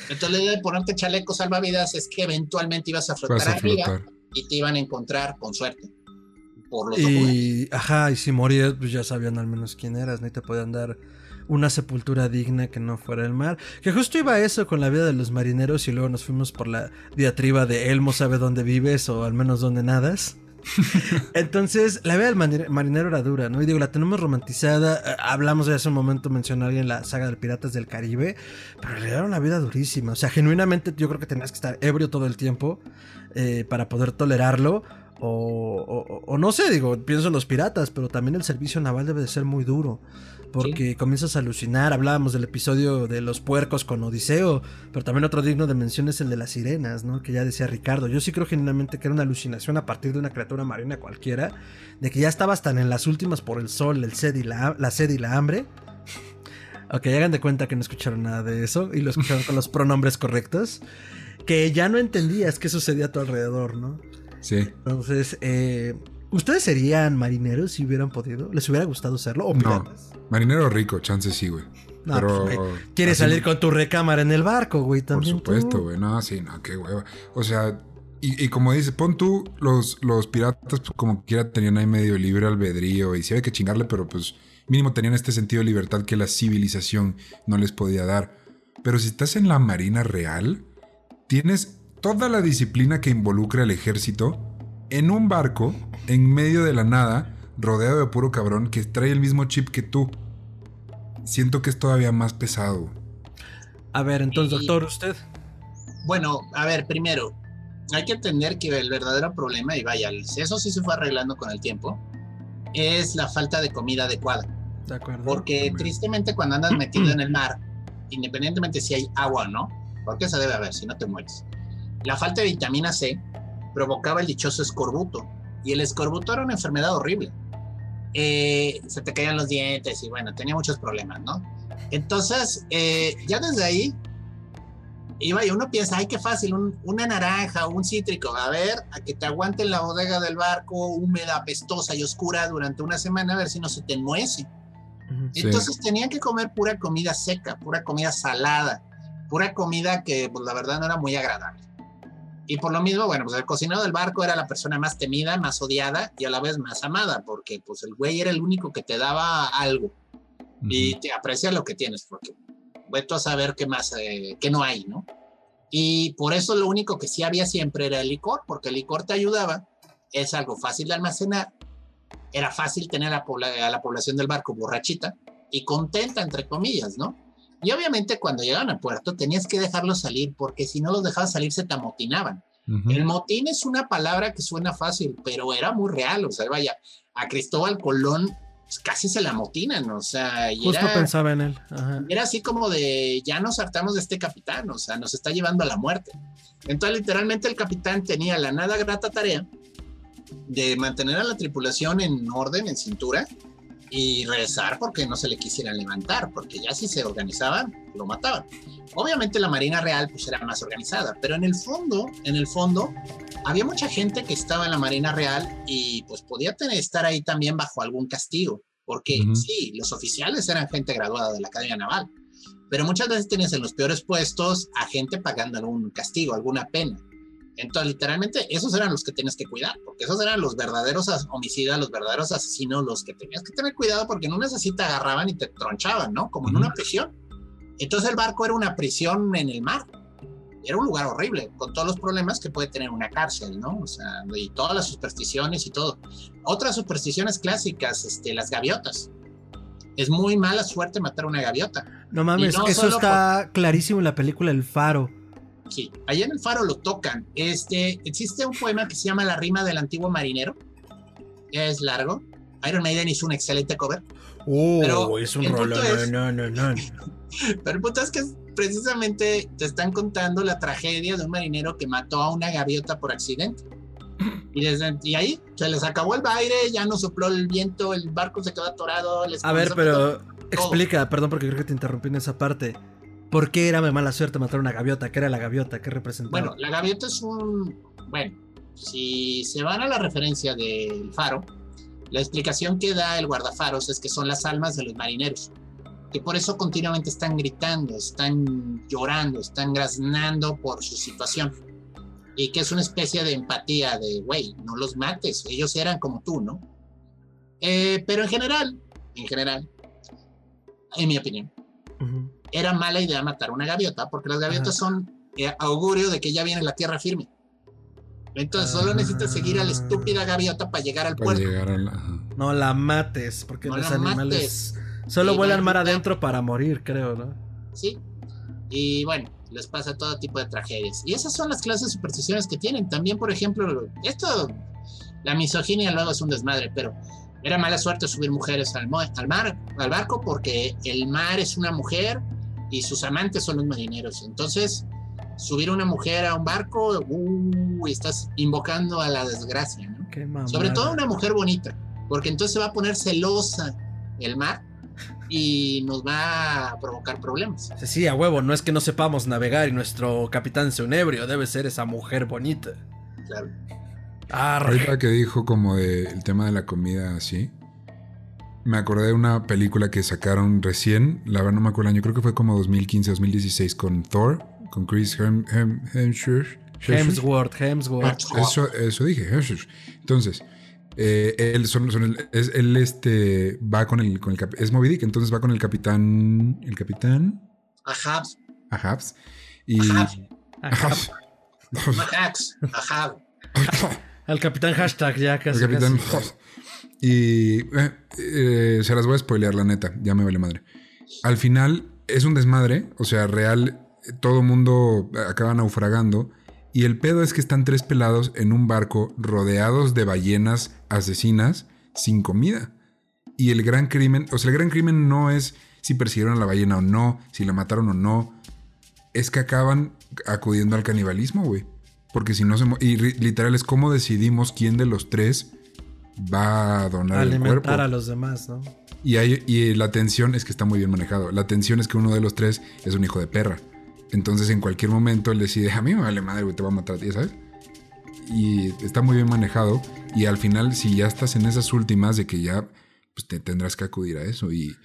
Entonces, la idea de ponerte chaleco salvavidas es que eventualmente ibas a flotar a arriba flotar. y te iban a encontrar con suerte. Por los documentos. Y, ajá, y si morías, pues ya sabían al menos quién eras. Y te podían dar una sepultura digna que no fuera el mar. Que justo iba eso con la vida de los marineros y luego nos fuimos por la diatriba de Elmo sabe dónde vives o al menos dónde nadas. Entonces, la vida del marinero era dura, ¿no? Y digo, la tenemos romantizada. eh, Hablamos de hace un momento, mencionó alguien la saga de Piratas del Caribe, pero realidad era una vida durísima. O sea, genuinamente yo creo que tenías que estar ebrio todo el tiempo eh, para poder tolerarlo. O, o- o no sé, digo, pienso en los piratas, pero también el servicio naval debe de ser muy duro. Porque comienzas a alucinar. Hablábamos del episodio de los puercos con Odiseo, pero también otro digno de mención es el de las sirenas, ¿no? Que ya decía Ricardo. Yo sí creo genuinamente que era una alucinación a partir de una criatura marina cualquiera, de que ya estabas tan en las últimas por el sol, el sed y la, la sed y la hambre. Ok, hagan de cuenta que no escucharon nada de eso y lo escucharon con los pronombres correctos. Que ya no entendías qué sucedía a tu alrededor, ¿no? Sí. Entonces, eh, ¿ustedes serían marineros si hubieran podido? ¿Les hubiera gustado serlo? ¿O No. piratas? Marinero rico, chance sí, güey. No, Pero. pues, güey, ¿Quieres así- salir con tu recámara en el barco, güey? Por También supuesto, tú? güey. No, sí, no, qué hueva. O sea, y, y como dice, pon tú, los, los piratas, pues, como quiera, tenían ahí medio libre albedrío y sí había que chingarle, pero pues mínimo tenían este sentido de libertad que la civilización no les podía dar. Pero si estás en la marina real, tienes toda la disciplina que involucra al ejército en un barco, en medio de la nada, rodeado de puro cabrón que trae el mismo chip que tú. Siento que es todavía más pesado. A ver, entonces, Y- doctor, usted. Bueno, a ver, primero, hay que entender que el verdadero problema, y vaya, eso sí se fue arreglando con el tiempo, es la falta de comida adecuada. De acuerdo. Porque tristemente cuando andas metido en el mar, independientemente si hay agua o no, porque se debe haber, si no te mueres, la falta de vitamina C provocaba el dichoso escorbuto. Y el escorbuto era una enfermedad horrible. Eh, se te caían los dientes y bueno, tenía muchos problemas, ¿no? Entonces, eh, ya desde ahí, iba y uno piensa, ay, qué fácil, un- una naranja un cítrico, a ver, a que te aguante en la bodega del barco, húmeda, apestosa y oscura durante una semana, a ver si no se te enmuece. Sí. Entonces tenían que comer pura comida seca, pura comida salada, pura comida que pues la verdad no era muy agradable. Y por lo mismo, bueno, pues el cocinero del barco era la persona más temida, más odiada y a la vez más amada, porque pues el güey era el único que te daba algo y te aprecia lo que tienes, porque Vete a saber qué más, eh, qué no hay, ¿no? Y por eso lo único que sí había siempre era el licor, porque el licor te ayudaba, es algo fácil de almacenar, era fácil tener a, a la población del barco borrachita y contenta, entre comillas, ¿no? Y obviamente cuando llegaban al puerto tenías que dejarlos salir, porque si no los dejabas salir se te amotinaban. El motín es una palabra que suena fácil, pero era muy real, o sea, vaya, a Cristóbal Colón casi se la motinan, o sea, y Justo pensaba en él. Era así como de, ya nos hartamos de este capitán, o sea, nos está llevando a la muerte. Entonces, literalmente el capitán tenía la nada grata tarea de mantener a la tripulación en orden, en cintura, y rezar porque no se le quisiera levantar, porque ya si se organizaban, lo mataban. Obviamente la Marina Real pues era más organizada, pero en el fondo, en el fondo, había mucha gente que estaba en la Marina Real y pues podía tener, estar ahí también bajo algún castigo, porque sí, los oficiales eran gente graduada de la Academia Naval, pero muchas veces tienes en los peores puestos a gente pagando algún castigo, alguna pena. Entonces, literalmente, esos eran los que tenías que cuidar, porque esos eran los verdaderos homicidas, los verdaderos asesinos, los que tenías que tener cuidado porque no necesita agarraban y te tronchaban, ¿no? Como en una prisión. Entonces, el barco era una prisión en el mar. Era un lugar horrible, con todos los problemas que puede tener una cárcel, ¿no? O sea, y todas las supersticiones y todo. Otras supersticiones clásicas, este, las gaviotas. Es muy mala suerte matar una gaviota. No mames, eso está clarísimo en la película El Faro Sí, allá en el faro lo tocan. Este, existe un poema que se llama La rima del antiguo marinero. Es largo. Iron Maiden hizo un excelente cover. Oh, es un rollo. No, no, no, Pero el punto es que precisamente te están contando la tragedia de un marinero que mató a una gaviota por accidente. Y, desde, y ahí se les acabó el baile, ya no sopló el viento, el barco se quedó atorado. a ver, pero explica, perdón porque creo que te interrumpí en esa parte. ¿Por qué era mala suerte matar una gaviota? ¿Qué era la gaviota? ¿Qué representaba? Bueno, la gaviota es un... Bueno, si se van a la referencia del faro, la explicación que da el guardafaros es que son las almas de los marineros, que por eso continuamente están gritando, están llorando, están graznando por su situación. Y que es una especie de empatía de, güey, no los mates, ellos eran como tú, ¿no? Eh, pero en general, en general, en mi opinión, era mala idea matar una gaviota, porque las gaviotas son eh, augurio de que ya viene la tierra firme. Entonces solo necesitas seguir a la estúpida gaviota para llegar al puerto. No la mates, porque los animales solo vuelan mar adentro para morir, creo, ¿no? Sí. Y bueno, les pasa todo tipo de tragedias. Y esas son las clases de supersticiones que tienen. También, por ejemplo, esto, la misoginia luego es un desmadre, pero era mala suerte subir mujeres al, al mar, al barco, porque el mar es una mujer y sus amantes son los marineros. Entonces, subir una mujer a un barco, uh, estás invocando a la desgracia, ¿no? Sobre todo una mujer bonita, porque entonces va a poner celosa el mar y nos va a provocar problemas. Sí, a huevo, no es que no sepamos navegar y nuestro capitán sea un ebrio, debe ser esa mujer bonita. Claro. Ahorita que dijo como de el tema de la comida así, me acordé de una película que sacaron recién, la verdad no me acuerdo el año, creo que fue como 2015, 2016 con Thor, con Chris Hemsworth. Hemsworth, Hemsworth. Eso, eso dije, Hemsworth. Entonces, eh, él, son, él este, va con el, con el es Moby Dick, entonces va con el capitán, el capitán. Ahabs. Ahabs. Y... Ahabs. Ahabs. Ahabs. Al capitán hashtag ya casi. El capitán. Y eh, eh, se las voy a spoilear, la neta, ya me vale madre. Al final es un desmadre, o sea, real, todo mundo acaba naufragando. Y el pedo es que están tres pelados en un barco rodeados de ballenas asesinas sin comida. Y el gran crimen, o sea, el gran crimen no es si persiguieron a la ballena o no, si la mataron o no. Es que acaban acudiendo al canibalismo, güey. Porque si no se... Y literal es como decidimos quién de los tres va a donar el cuerpo. a los demás, ¿no? Y, hay, y la tensión es que está muy bien manejado. La tensión es que uno de los tres es un hijo de perra. Entonces en cualquier momento él decide, a mí me vale madre, güey, te va a matar a ti, ¿sabes? Y está muy bien manejado. Y al final, si ya estás en esas últimas de que ya pues, te tendrás que acudir a eso. y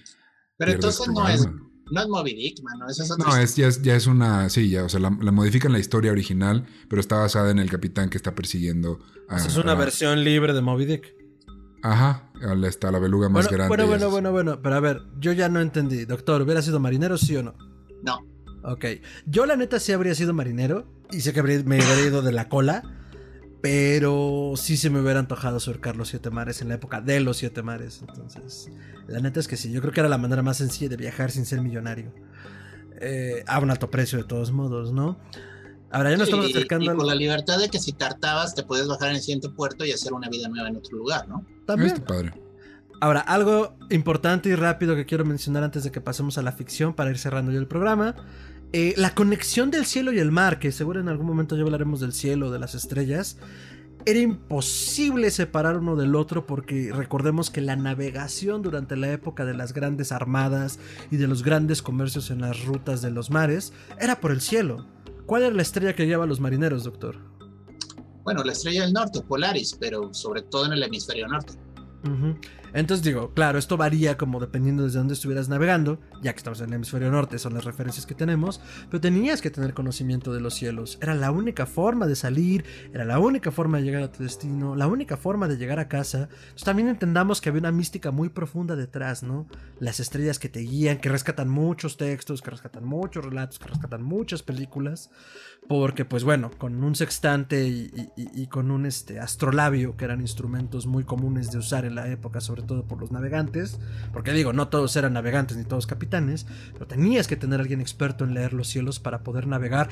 Pero entonces no es, no es Moby Dick, mano. Eso es no, es, ya, es, ya, es, una. Sí, ya, o sea, la, modifican la historia original, pero está basada en el capitán que está persiguiendo a. es una versión libre de Moby Dick. Ajá, está la beluga más grande. Bueno, bueno, bueno, bueno, pero a ver, yo ya no entendí. Doctor, ¿hubiera sido marinero, sí o no? No. Ok. Yo la neta sí habría sido marinero. Y sé que habría- me habría ido de la cola. Pero sí se me hubiera antojado surcar los siete mares en la época de los siete mares. Entonces, la neta es que sí. Yo creo que era la manera más sencilla de viajar sin ser millonario. Eh, a un alto precio de todos modos, ¿no? Ahora ya nos estamos acercando y al- con la libertad de que si tartabas te puedes bajar en el siguiente puerto y hacer una vida nueva en otro lugar, ¿no? También. Está padre. Ahora, algo importante y rápido que quiero mencionar antes de que pasemos a la ficción para ir cerrando ya el programa. Eh, la conexión del cielo y el mar, que seguro en algún momento ya hablaremos del cielo, de las estrellas. Era imposible separar uno del otro porque recordemos que la navegación durante la época de las grandes armadas y de los grandes comercios en las rutas de los mares era por el cielo. ¿Cuál era la estrella que guiaba a los marineros, doctor? Bueno, la estrella del norte, Polaris, pero sobre todo en el hemisferio norte. Entonces digo, claro, esto varía como dependiendo desde dónde estuvieras navegando, ya que estamos en el hemisferio norte, son las referencias que tenemos, pero tenías que tener conocimiento de los cielos. Era la única forma de salir, era la única forma de llegar a tu destino, la única forma de llegar a casa. Entonces también entendamos que había una mística muy profunda detrás, ¿no? Las estrellas que te guían, que rescatan muchos textos, que rescatan muchos relatos, que rescatan muchas películas, porque pues bueno, con un sextante y, con un este, astrolabio, que eran instrumentos muy comunes de usar en la época, sobre todo por los navegantes, porque digo, no todos eran navegantes ni todos capitanes, pero tenías que tener a alguien experto en leer los cielos para poder navegar,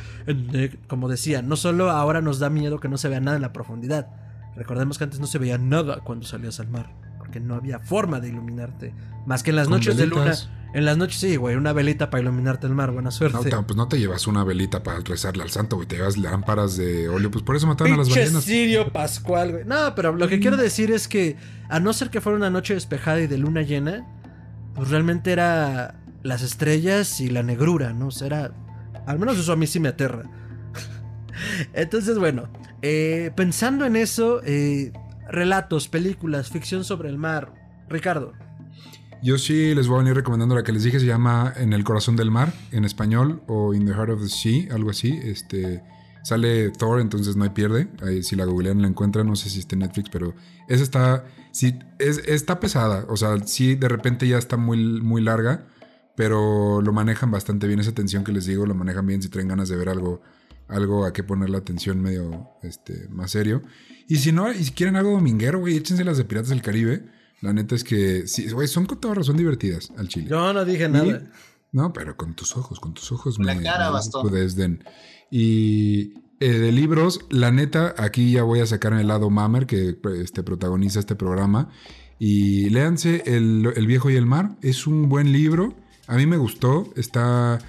como decía, no solo ahora nos da miedo que no se vea nada en la profundidad, recordemos que antes no se veía nada cuando salías al mar, porque no había forma de iluminarte, más que en las noches de luna. En las noches sí, güey, una velita para iluminarte el mar, buena No, suerte. ta- pues no te llevas una velita para rezarle al santo, güey. Te llevas lámparas de óleo. Pues por eso mataron a las ballenas. Sirio Pascual, güey. No, pero lo que quiero decir es que, a no ser que fuera una noche despejada y de luna llena, pues realmente era las estrellas y la negrura, ¿no? O sea, era. Al menos eso a mí sí me aterra. Entonces, bueno, eh, pensando en eso, eh, relatos, películas, ficción sobre el mar. Ricardo. Yo sí les voy a venir recomendando la que les dije, se llama En el corazón del mar, en español, o In the Heart of the Sea, algo así. Este, sale Thor, entonces no hay pierde. Ahí, si la googlean la encuentran, no sé si está Netflix, pero esa está, sí, es, está pesada. O sea, sí, de repente ya está muy, muy larga, pero lo manejan bastante bien. Esa tensión que les digo, lo manejan bien si traen ganas de ver algo, algo a que poner la atención medio este, más serio. Y si no, y si quieren algo dominguero, güey, échense las de Piratas del Caribe. La neta es que, sí, güey, son con toda razón divertidas al chile. Yo no dije Y- nada. No, pero con tus ojos, con tus ojos. La cara, das bastón. tu desdén. Y eh, de libros, la neta, aquí ya voy a sacar el lado Mamer que este, protagoniza este programa. Y léanse el, el viejo y el mar. Es un buen libro. A mí me gustó. Está,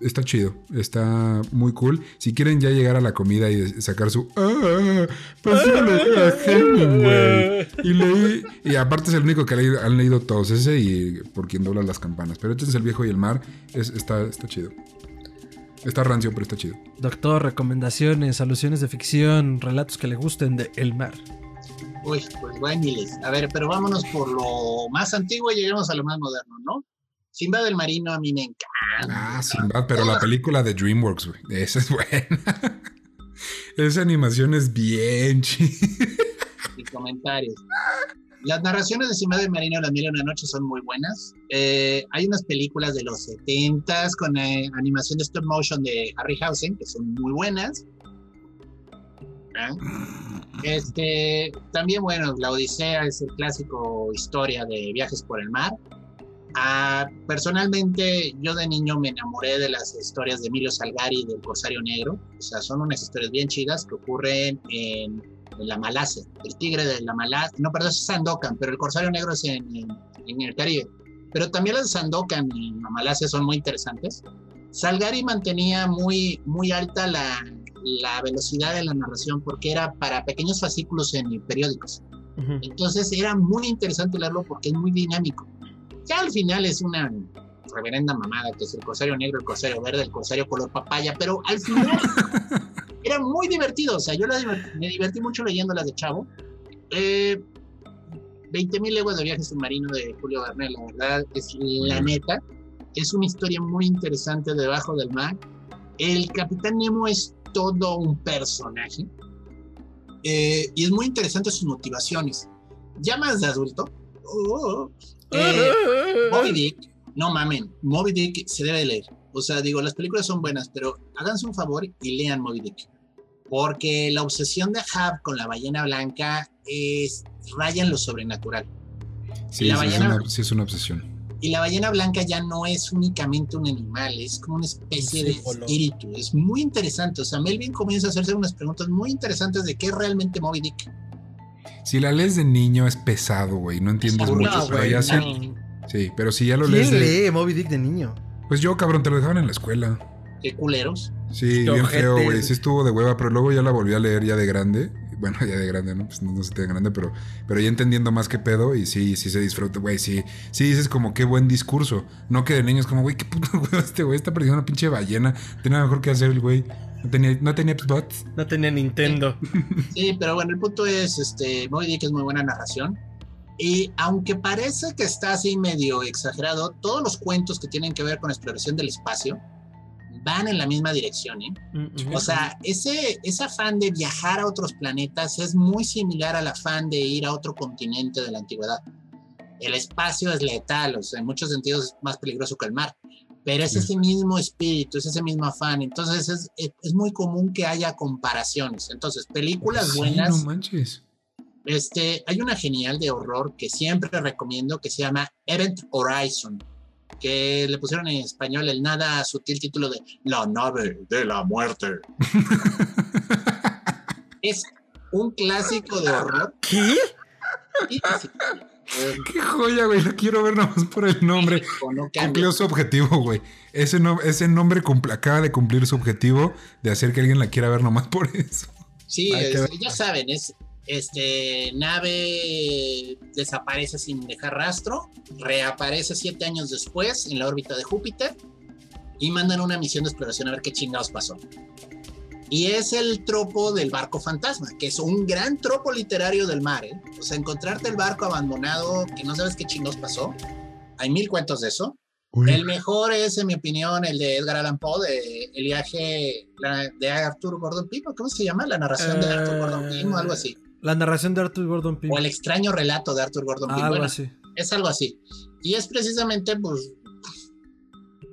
está chido. Está muy cool. Si quieren ya llegar a la comida y sacar su... ¡Ah! Pasé a leer a Hemingway. Y leí... Y aparte es el único que han leído todos. Ese y por quien doblan las campanas. Pero este es el viejo y el mar. Es, está, está chido. Está rancio, pero está chido. Doctor, recomendaciones, alusiones de ficción, relatos que le gusten de El Mar. Uy, pues bueno, miles. A ver, pero vámonos por lo más antiguo y lleguemos a lo más moderno, ¿no? Simba del Marino a mí me encanta. Ah, Sinbad, pero la película de DreamWorks, güey. Esa es buena. Esa animación es bien chida. y comentarios. Las narraciones de Simba del Marino Las Mil y Una Noche son muy buenas. Eh, hay unas películas de los 70s con eh, animación de stop motion de Harryhausen que son muy buenas. ¿Ah? Este, también, bueno, La Odisea es el clásico historia de viajes por el mar. Ah, personalmente, yo de niño me enamoré de las historias de Emilio Salgari y del Corsario Negro. O sea, son unas historias bien chidas que ocurren en, en la Malasia. El tigre de la Malasia. No, perdón, es Sandokan, pero el Corsario Negro es en, en- en el Caribe. Pero también las de Sandokan y la Malasia son muy interesantes. Salgari mantenía muy, muy alta la, la velocidad de la narración porque era para pequeños fascículos en periódicos. Ujú. Entonces era muy interesante leerlo porque es muy dinámico. Ya al final es una reverenda mamada que es el corsario negro, el corsario verde, el corsario color papaya, pero al final era muy divertido. O sea, yo la diver- me divertí mucho leyendo las de Chavo. Eh, 20.000 leguas de viaje submarino de Julio Verne, la verdad, es la neta. Es una historia muy interesante debajo del mar. El Capitán Nemo es todo un personaje. Eh, y es muy interesante sus motivaciones. Ya más de adulto. oh, eh, Moby Dick, no mamen, Moby Dick se debe de leer. O sea, digo, las películas son buenas, pero háganse un favor y lean Moby Dick. Porque la obsesión de Hab con la ballena blanca es raya en lo sobrenatural. Sí, La sí, es ballena- una, sí es una obsesión. Y la ballena blanca ya no es únicamente un animal, es como una especie de símbolo. espíritu. Es muy interesante. O sea, Melvin comienza a hacerse unas preguntas muy interesantes de qué es realmente Moby Dick. Si la lees de niño es pesado, güey. No entiendes No, mucho. No, pero ya sí, no. sí, pero si ya lo lees ¿Quién de. lee Moby Dick de niño? Pues yo, cabrón, te lo dejaban en la escuela. Qué culeros. Sí, Qué bien feo, güey. Sí estuvo de hueva, pero luego ya la volví a leer ya de grande. Bueno, ya de grande, ¿no? Pues no, no sé de grande, pero, pero ya entendiendo más qué pedo y sí, sí se disfruta, güey. Sí, sí dices como qué buen discurso. No que de niños como, güey, qué puto güey, este güey está perdiendo una pinche ballena. Tenía mejor que hacer el güey. No tenía, no tenía bots. No tenía Nintendo. Sí, pero bueno, el punto es, este, Moby Dick es muy buena narración. Y aunque parece que está así medio exagerado, todos los cuentos que tienen que ver con exploración del espacio van en la misma dirección, ¿eh? Mm, O sea, ese, ese afán de viajar a otros planetas es muy similar al afán de ir a otro continente de la antigüedad. El espacio es letal, o sea, en muchos sentidos es más peligroso que el mar, pero es Sí. ese mismo espíritu, es ese mismo afán. Entonces es, es, es muy común que haya comparaciones. Entonces, películas Sí, buenas. no manches. Este, hay una genial de horror que siempre recomiendo que se llama Event Horizon, que le pusieron en español el nada sutil título de La nave de la muerte. es un clásico de horror. ¿Qué? Sí, sí, Qué joya, güey. Lo quiero ver nomás por el nombre. No. Cumplió su objetivo, güey. Ese, no, ese nombre acaba de cumplir su objetivo de hacer que alguien la quiera ver nomás por eso. Sí, es- ya saben, es este nave desaparece sin dejar rastro, reaparece siete años después en la órbita de Júpiter y mandan una misión de exploración a ver qué chingados pasó. Y es el tropo del barco fantasma, que es un gran tropo literario del mar. ¿eh? O sea, encontrarte el barco abandonado, que no sabes qué chingados pasó. Hay mil cuentos de eso. El mejor es, en mi opinión, el de Edgar Allan Poe, de el viaje de Arthur Gordon Pym, ¿o ¿cómo se llama? La narración de Arthur Gordon Pym o algo así. La narración de Arthur Gordon Pym. O el extraño relato de Arthur Gordon Pym. Ah, algo Bueno, así. es algo así. Y es precisamente, pues,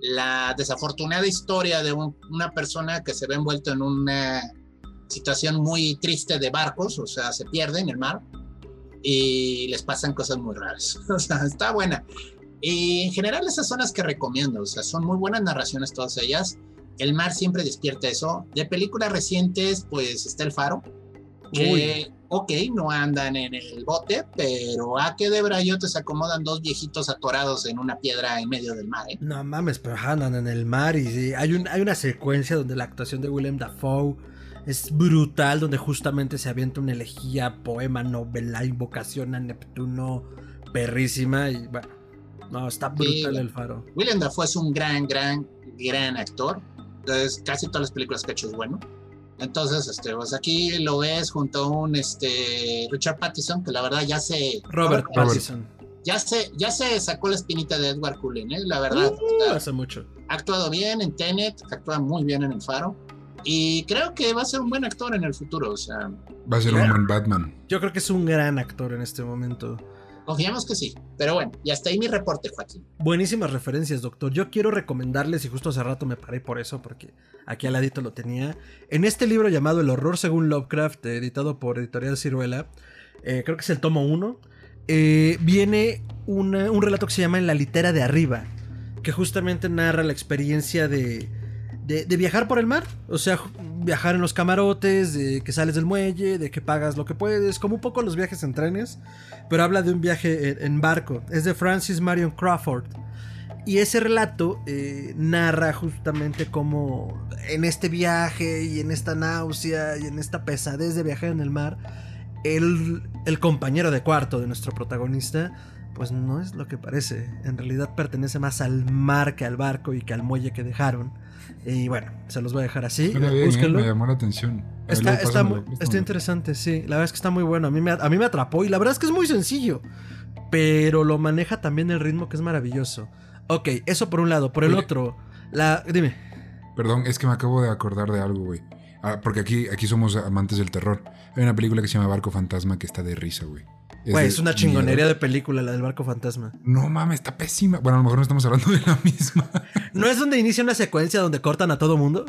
la desafortunada historia de un- una persona que se ve envuelto en una situación muy triste de barcos, o sea, se pierde en el mar y les pasan cosas muy raras. O sea, está buena. Y en general esas son las que recomiendo, o sea, son muy buenas narraciones todas ellas. El mar siempre despierta eso. De películas recientes, pues está El Faro, que, ok, no andan en el bote, pero a que de brayote se acomodan dos viejitos atorados en una piedra en medio del mar, ¿eh? No mames, pero andan en el mar y sí, hay, un, hay una secuencia donde la actuación de Willem Dafoe es brutal, donde justamente se avienta una elegía, poema, novela, invocación a Neptuno, perrísima y bueno, no, está brutal Sí. el faro. William Dafoe es un gran, gran, gran actor. Entonces, casi todas las películas que ha hecho es bueno. Entonces, este, pues aquí lo ves junto a un este, Richard Pattinson, que la verdad ya se. Robert Robert. Pattinson. Ya se, ya se sacó la espinita de Edward Cullen, ¿eh? la verdad. Uh, hace mucho. ha actuado bien en Tenet, actúa muy bien en El Faro. Y creo que va a ser un buen actor en el futuro. O sea, Va a ser un buen Batman. Yo creo que es un gran actor en este momento. Confiamos que sí. Pero bueno, y hasta ahí mi reporte, Joaquín. Buenísimas referencias, doctor. Yo quiero recomendarles, y justo hace rato me paré por eso, porque aquí al ladito lo tenía. En este libro llamado El horror según Lovecraft, editado por Editorial Ciruela, eh, creo que es el tomo 1, eh, viene un relato que se llama En la litera de arriba, que justamente narra la experiencia de, de, viajar por el mar. O sea, viajar en los camarotes, de que sales del muelle, de que pagas lo que puedes, como un poco los viajes en trenes, pero habla de un viaje en, barco. Es de Francis Marion Crawford. Y ese relato eh, narra justamente cómo en este viaje y en esta náusea y en esta pesadez de viajar en el mar, el compañero de cuarto de nuestro protagonista, pues no es lo que parece. En realidad pertenece más al mar que al barco y que al muelle que dejaron. Y bueno, se los voy a dejar así. Bien, ¿eh? Me llamó la atención. Está, está, muy- está interesante, sí. La verdad es que está muy bueno. A mí, me, a mí me atrapó y la verdad es que es muy sencillo. Pero lo maneja también el ritmo que es maravilloso. Ok, eso por un lado. Por el Oye. otro, la... Dime. Perdón, es que me acabo de acordar de algo, güey. Ah, porque aquí, aquí somos amantes del terror. Hay una película que se llama Barco Fantasma que está de risa, güey. Güey, es una miedo. chingonería de película la del barco fantasma. No mames, está pésima. Bueno, a lo mejor no estamos hablando de la misma. ¿No es donde inicia una secuencia donde cortan a todo mundo?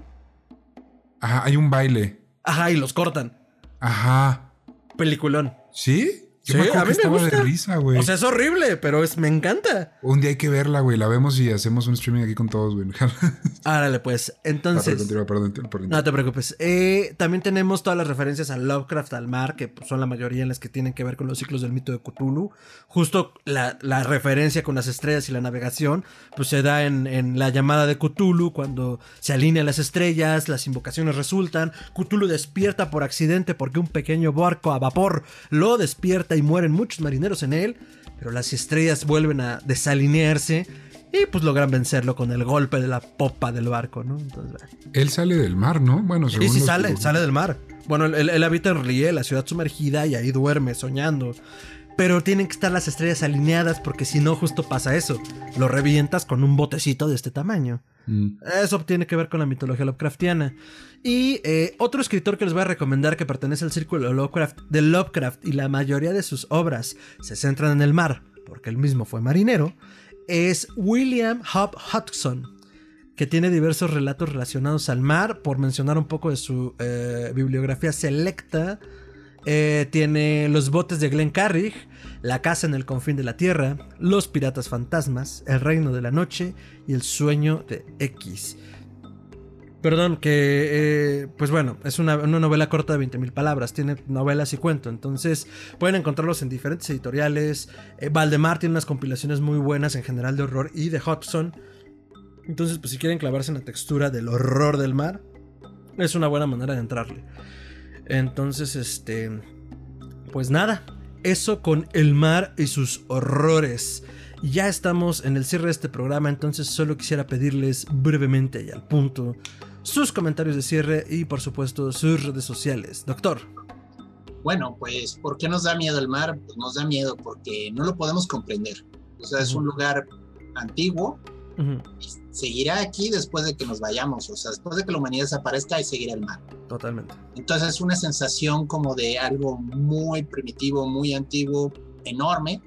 Ajá, hay un baile. Ajá, y los cortan. Ajá. Peliculón. ¿Sí? Yo Sí, me acuerdo a mí que me gusta. de risa, güey. O sea, es horrible, pero es, me encanta. un día hay que verla, güey. La vemos y hacemos un streaming aquí con todos, güey. Árale, pues. Entonces. Continúa, perdón, perdón. No te preocupes. Eh, también tenemos todas las referencias a Lovecraft, al mar, que pues, son la mayoría en las que tienen que ver con los ciclos del mito de Cthulhu. Justo la, la referencia con las estrellas y la navegación, pues se da en, en la llamada de Cthulhu, cuando se alinean las estrellas, las invocaciones resultan, Cthulhu despierta por accidente porque un pequeño barco a vapor lo despierta y mueren muchos marineros en él, pero las estrellas vuelven a desalinearse. Y pues logran vencerlo con el golpe de la popa del barco, ¿no? Entonces. Él sale del mar, ¿no? Bueno, Sí, según sí los sale, sale del mar. Bueno, él, él- habita en Rie, la ciudad sumergida, y ahí duerme, soñando. Pero tienen que estar las estrellas alineadas porque si no, justo pasa eso. Lo revientas con un botecito de este tamaño. Mm. Eso tiene que ver con la mitología Lovecraftiana. Y eh, otro escritor que les voy a recomendar que pertenece al círculo Lovecraft, de Lovecraft y la mayoría de sus obras se centran en el mar, porque él mismo fue marinero, es William Hub Hudson, que tiene diversos relatos relacionados al mar, por mencionar un poco de su eh, bibliografía selecta. Eh, tiene Los botes de Glen Carrig, La casa en el confín de la tierra, Los piratas fantasmas, El reino de la noche y El sueño de X. Perdón, que eh, pues bueno, es una, una novela corta de 20.000 palabras, tiene novelas y cuento, entonces pueden encontrarlos en diferentes editoriales. Eh, Valdemar tiene unas compilaciones muy buenas en general de horror y de Hudson. Entonces, pues si quieren clavarse en la textura del horror del mar, es una buena manera de entrarle. Entonces, este, pues nada, eso con el mar y sus horrores. Ya estamos en el cierre de este programa, entonces solo quisiera pedirles brevemente y al punto sus comentarios de cierre y por supuesto sus redes sociales. Doctor. Bueno, pues, ¿por qué nos da miedo el mar? Pues nos da miedo porque no lo podemos comprender. O sea, es un lugar antiguo, y seguirá aquí después de que nos vayamos, o sea, después de que la humanidad desaparezca y seguirá el mar. Totalmente. Entonces es una sensación como de algo muy primitivo, muy antiguo, enorme.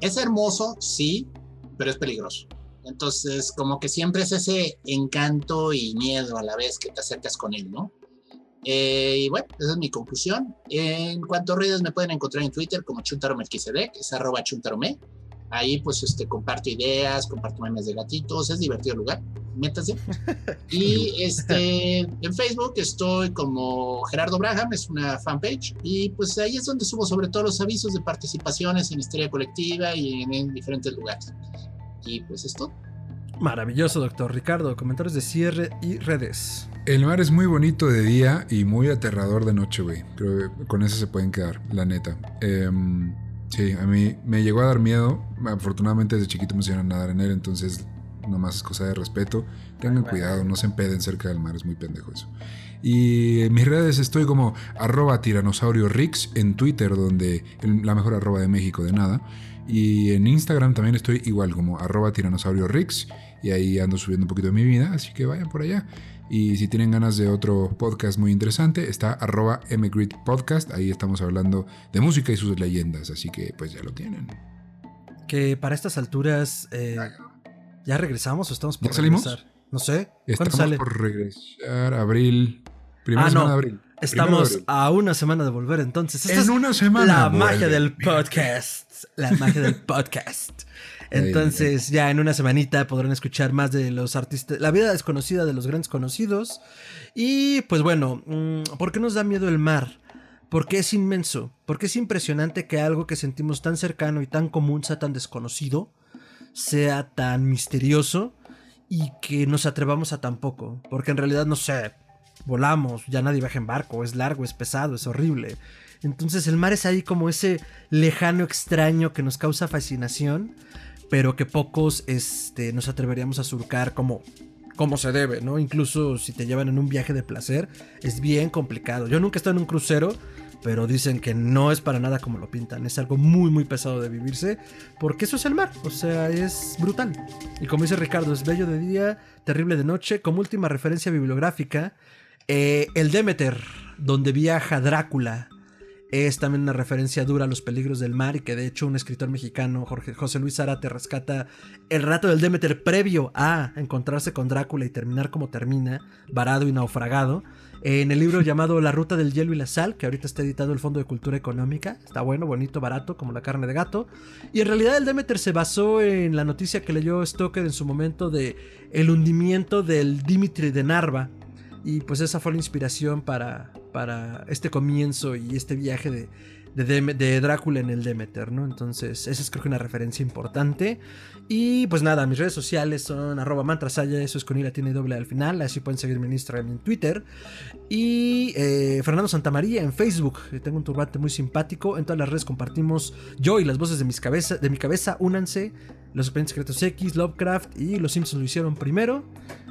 Es hermoso, sí, pero es peligroso. Entonces, como que siempre es ese encanto y miedo a la vez que te acercas con él, ¿no? Eh, y bueno, esa es mi conclusión. En cuanto a redes, me pueden encontrar en Twitter como Chuntaromelquisedec, es arroba chuntarome. Ahí pues este, comparto ideas, comparto memes de gatitos, es divertido el lugar, métanse. Y este, en Facebook estoy como Gerardo Braham, es una fanpage, y pues ahí es donde subo sobre todo los avisos de participaciones en Historia Colectiva y en, en diferentes lugares. Y pues esto. Maravilloso, doctor Ricardo. Comentarios de cierre y redes. El mar es muy bonito de día y muy aterrador de noche, güey. Creo que con eso se pueden quedar, la neta. Em, sí, a mí me llegó a dar miedo. Afortunadamente desde chiquito me enseñaron a nadar en él, entonces nomás es cosa de respeto. Tengan cuidado, no se empeden cerca del mar, es muy pendejo eso. Y en mis redes estoy como arroba tiranosaurio Rix en Twitter, donde la mejor arroba de México de nada. Y en Instagram también estoy igual como arroba tiranosaurio Rix. Y ahí ando subiendo un poquito de mi vida, así que vayan por allá. Y si tienen ganas de otro podcast muy interesante, está arroba mgrid podcast. Ahí estamos hablando de música y sus leyendas, así que pues ya lo tienen. Que para estas alturas eh, ya regresamos o estamos por ¿Ya salimos? regresar. No sé. ¿Cuándo Estamos sale? por regresar abril. Primera Ah, semana no. de abril. Estamos a una semana de volver entonces. Esta En es una semana. la vuelve. magia del podcast. La magia del podcast. Entonces, ya en una semanita podrán escuchar más de los artistas, la vida desconocida de los grandes conocidos. Y pues bueno, mm, ¿por qué nos da miedo el mar? Porque es inmenso, porque es impresionante que algo que sentimos tan cercano y tan común sea tan desconocido, sea tan misterioso y que nos atrevamos a tan poco. Porque en realidad, no sé, volamos, ya nadie viaja en barco, es largo, es pesado, es horrible. Entonces el mar es ahí como ese lejano extraño que nos causa fascinación, pero que pocos este, nos atreveríamos a surcar como, como se debe, ¿no? Incluso si te llevan en un viaje de placer, es bien complicado. Yo nunca he estado en un crucero, pero dicen que no es para nada como lo pintan. Es algo muy, muy pesado de vivirse, porque eso es el mar, o sea, es brutal. Y como dice Ricardo, es bello de día, terrible de noche. Como última referencia bibliográfica, eh, el Demeter, donde viaja Drácula es también una referencia dura a los peligros del mar y que de hecho un escritor mexicano, Jorge, José Luis Zárate, rescata el rato del Demeter previo a encontrarse con Drácula y terminar como termina, varado y naufragado. En el libro llamado La Ruta del Hielo y la Sal, que ahorita está editado el Fondo de Cultura Económica, está bueno, bonito, barato, como la carne de gato. Y en realidad el Demeter se basó en la noticia que leyó Stoker en su momento de el hundimiento del Dimitri de Narva, y pues esa fue la inspiración para, para este comienzo y este viaje de, de, Drácula en el Demeter, ¿no? Entonces, esa es creo que una referencia importante. Y pues nada, mis redes sociales son arroba mantrasaya, eso es con I la tiene doble al final, así pueden seguirme en Instagram y en Twitter. Y eh, Fernando Santamaría en Facebook, tengo un turbante muy simpático, en todas las redes compartimos yo y las voces de, mis cabeza, de mi cabeza, únanse, los expedientes secretos X, Lovecraft y los Simpsons lo hicieron primero.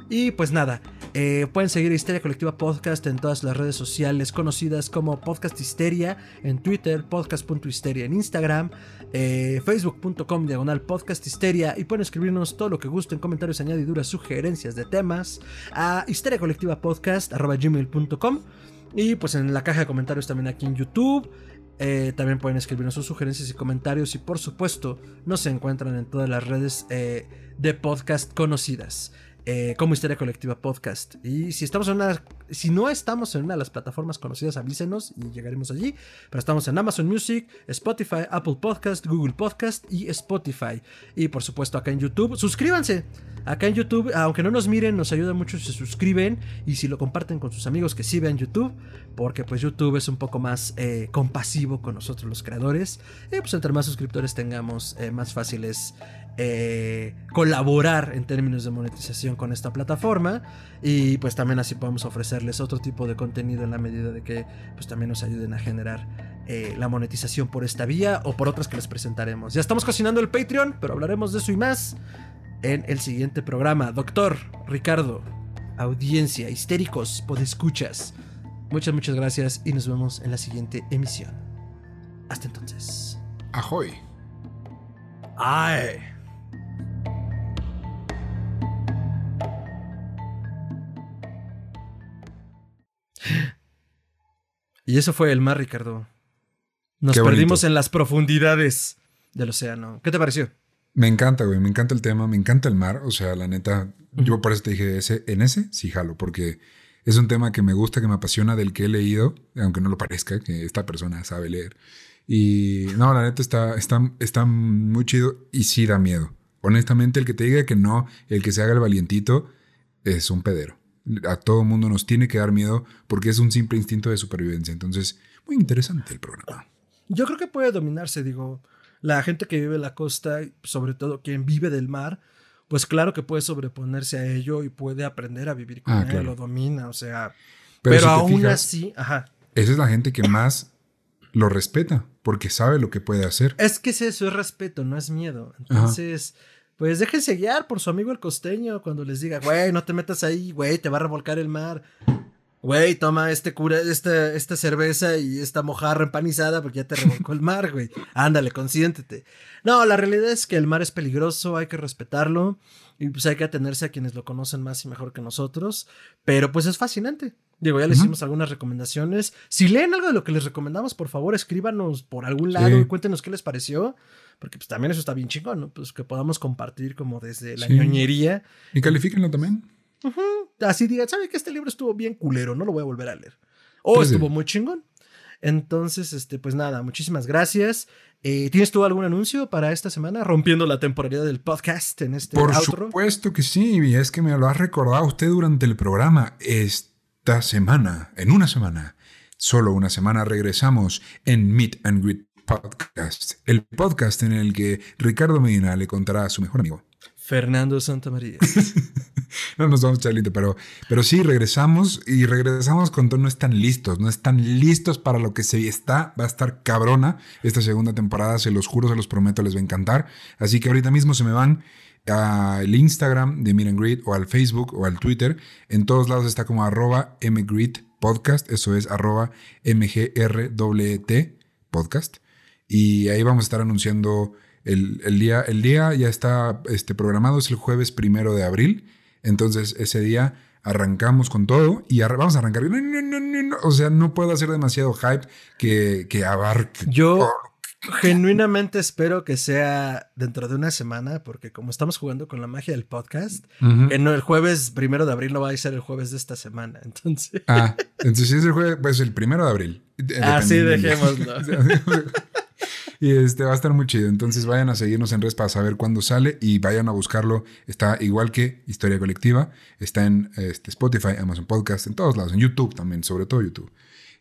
Y pues nada, eh, pueden seguir Histeria Colectiva Podcast en todas las redes sociales conocidas como Podcast Histeria en Twitter, podcast.histeria en Instagram, eh, facebook.com diagonal podcast histeria y pueden escribirnos todo lo que gusten, comentarios, añadiduras, sugerencias de temas a histeriacolectivapodcast.gmail.com y pues en la caja de comentarios también aquí en YouTube. Eh, también pueden escribirnos sus sugerencias y comentarios y por supuesto nos encuentran en todas las redes de podcast conocidas. Eh, como Historia Colectiva Podcast. Y si estamos en una, si no estamos en una de las plataformas conocidas, avísenos y llegaremos allí. Pero estamos en Amazon Music, Spotify, Apple Podcast, Google Podcast y Spotify. Y por supuesto acá en YouTube. Suscríbanse. Acá en YouTube, aunque no nos miren, nos ayuda mucho si se suscriben y si lo comparten con sus amigos que sí vean YouTube, porque pues YouTube es un poco más eh, compasivo con nosotros los creadores. Y pues entre más suscriptores tengamos, eh, más fáciles eh, colaborar en términos de monetización con esta plataforma y pues también así podemos ofrecerles otro tipo de contenido en la medida de que pues también nos ayuden a generar eh, la monetización por esta vía o por otras que les presentaremos. Ya estamos cocinando el Patreon, pero hablaremos de eso y más en el siguiente programa. Doctor Ricardo, audiencia, histéricos, podescuchas. Muchas, muchas gracias y nos vemos en la siguiente emisión. Hasta entonces. Ahoy. Ay. Y eso fue el mar, Ricardo. Nos perdimos en las profundidades del océano. ¿Qué te pareció? Me encanta, güey. Me encanta el tema. Me encanta el mar. O sea, la neta, yo por eso te dije, ese, en ese sí jalo, porque es un tema que me gusta, que me apasiona, del que he leído, aunque no lo parezca, que esta persona sabe leer. Y no, la neta está, está, está muy chido y sí da miedo. Honestamente, el que te diga que no, el que se haga el valientito, es un pedero a todo mundo nos tiene que dar miedo porque es un simple instinto de supervivencia. Entonces, muy interesante el programa. Yo creo que puede dominarse, digo, la gente que vive en la costa, sobre todo quien vive del mar, pues claro que puede sobreponerse a ello y puede aprender a vivir con ah, él, lo domina, o sea, pero, aún así, ajá. Esa es la gente que más lo respeta porque sabe lo que puede hacer. Es que es eso, es respeto, no es miedo. Entonces, pues déjense guiar por su amigo el costeño cuando les diga, güey, no te metas ahí, güey, te va a revolcar el mar. Güey, toma este cura, esta, cerveza y esta mojarra empanizada porque ya te revolcó el mar, güey. Ándale, consiéntete. No, la realidad es que el mar es peligroso, hay que respetarlo y pues hay que atenerse a quienes lo conocen más y mejor que nosotros. Pero pues es fascinante. Digo, ya les hicimos algunas recomendaciones. Si leen algo de lo que les recomendamos, por favor, escríbanos por algún lado y cuéntenos qué les pareció. Porque pues también eso está bien chingón, ¿no? Pues que podamos compartir como desde la ñoñería. Y califíquenlo también. Así digan, ¿sabe que este libro estuvo bien culero? No lo voy a volver a leer. O estuvo muy chingón. Entonces, este, pues nada, muchísimas gracias. Eh, ¿Tienes tú algún anuncio para esta semana? Rompiendo la temporalidad del podcast en este Por supuesto que sí, y es que me lo ha recordado usted durante el programa. Esta semana, en una semana, solo una semana, regresamos en Meet and Greet Podcast, el podcast en el que Ricardo Medina le contará a su mejor amigo. Fernando Santamaría. no nos vamos echar pero, pero sí, regresamos y regresamos con no están listos, no están listos para lo que se está, va a estar cabrona esta segunda temporada, se los juro, se los prometo, les va a encantar. Así que ahorita mismo se me van al Instagram de Meet Greet o al Facebook o al Twitter. En todos lados está como arroba podcast, eso es arroba mgrwt podcast. Y ahí vamos a estar anunciando el, día. El día ya está este, programado, es el jueves primero de abril. Entonces ese día arrancamos con todo y vamos a arrancar. No. O sea, no puedo hacer demasiado hype que, que abarque. Yo genuinamente espero que sea dentro de una semana, porque como estamos jugando con la magia del podcast, no, el jueves primero de abril no va a ser el jueves de esta semana. Entonces, Ah, entonces si es el jueves, pues el primero de abril. Así día. dejémoslo. y este va a estar muy chido. Entonces vayan a seguirnos en redes para saber cuándo sale y vayan a buscarlo. Está igual que Historia Colectiva. Está en este, Spotify, Amazon Podcast, en todos lados, en YouTube también, sobre todo YouTube.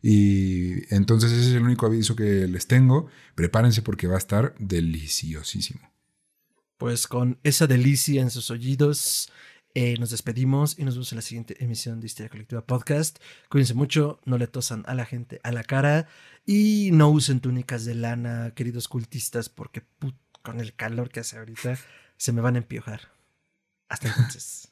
Y entonces ese es el único aviso que les tengo. Prepárense porque va a estar deliciosísimo. Pues con esa delicia en sus oídos, eh, nos despedimos y nos vemos en la siguiente emisión de Historia Colectiva Podcast. Cuídense mucho, no le tosan a la gente a la cara y no usen túnicas de lana, queridos cultistas, porque put, con el calor que hace ahorita se me van a empiojar. Hasta entonces.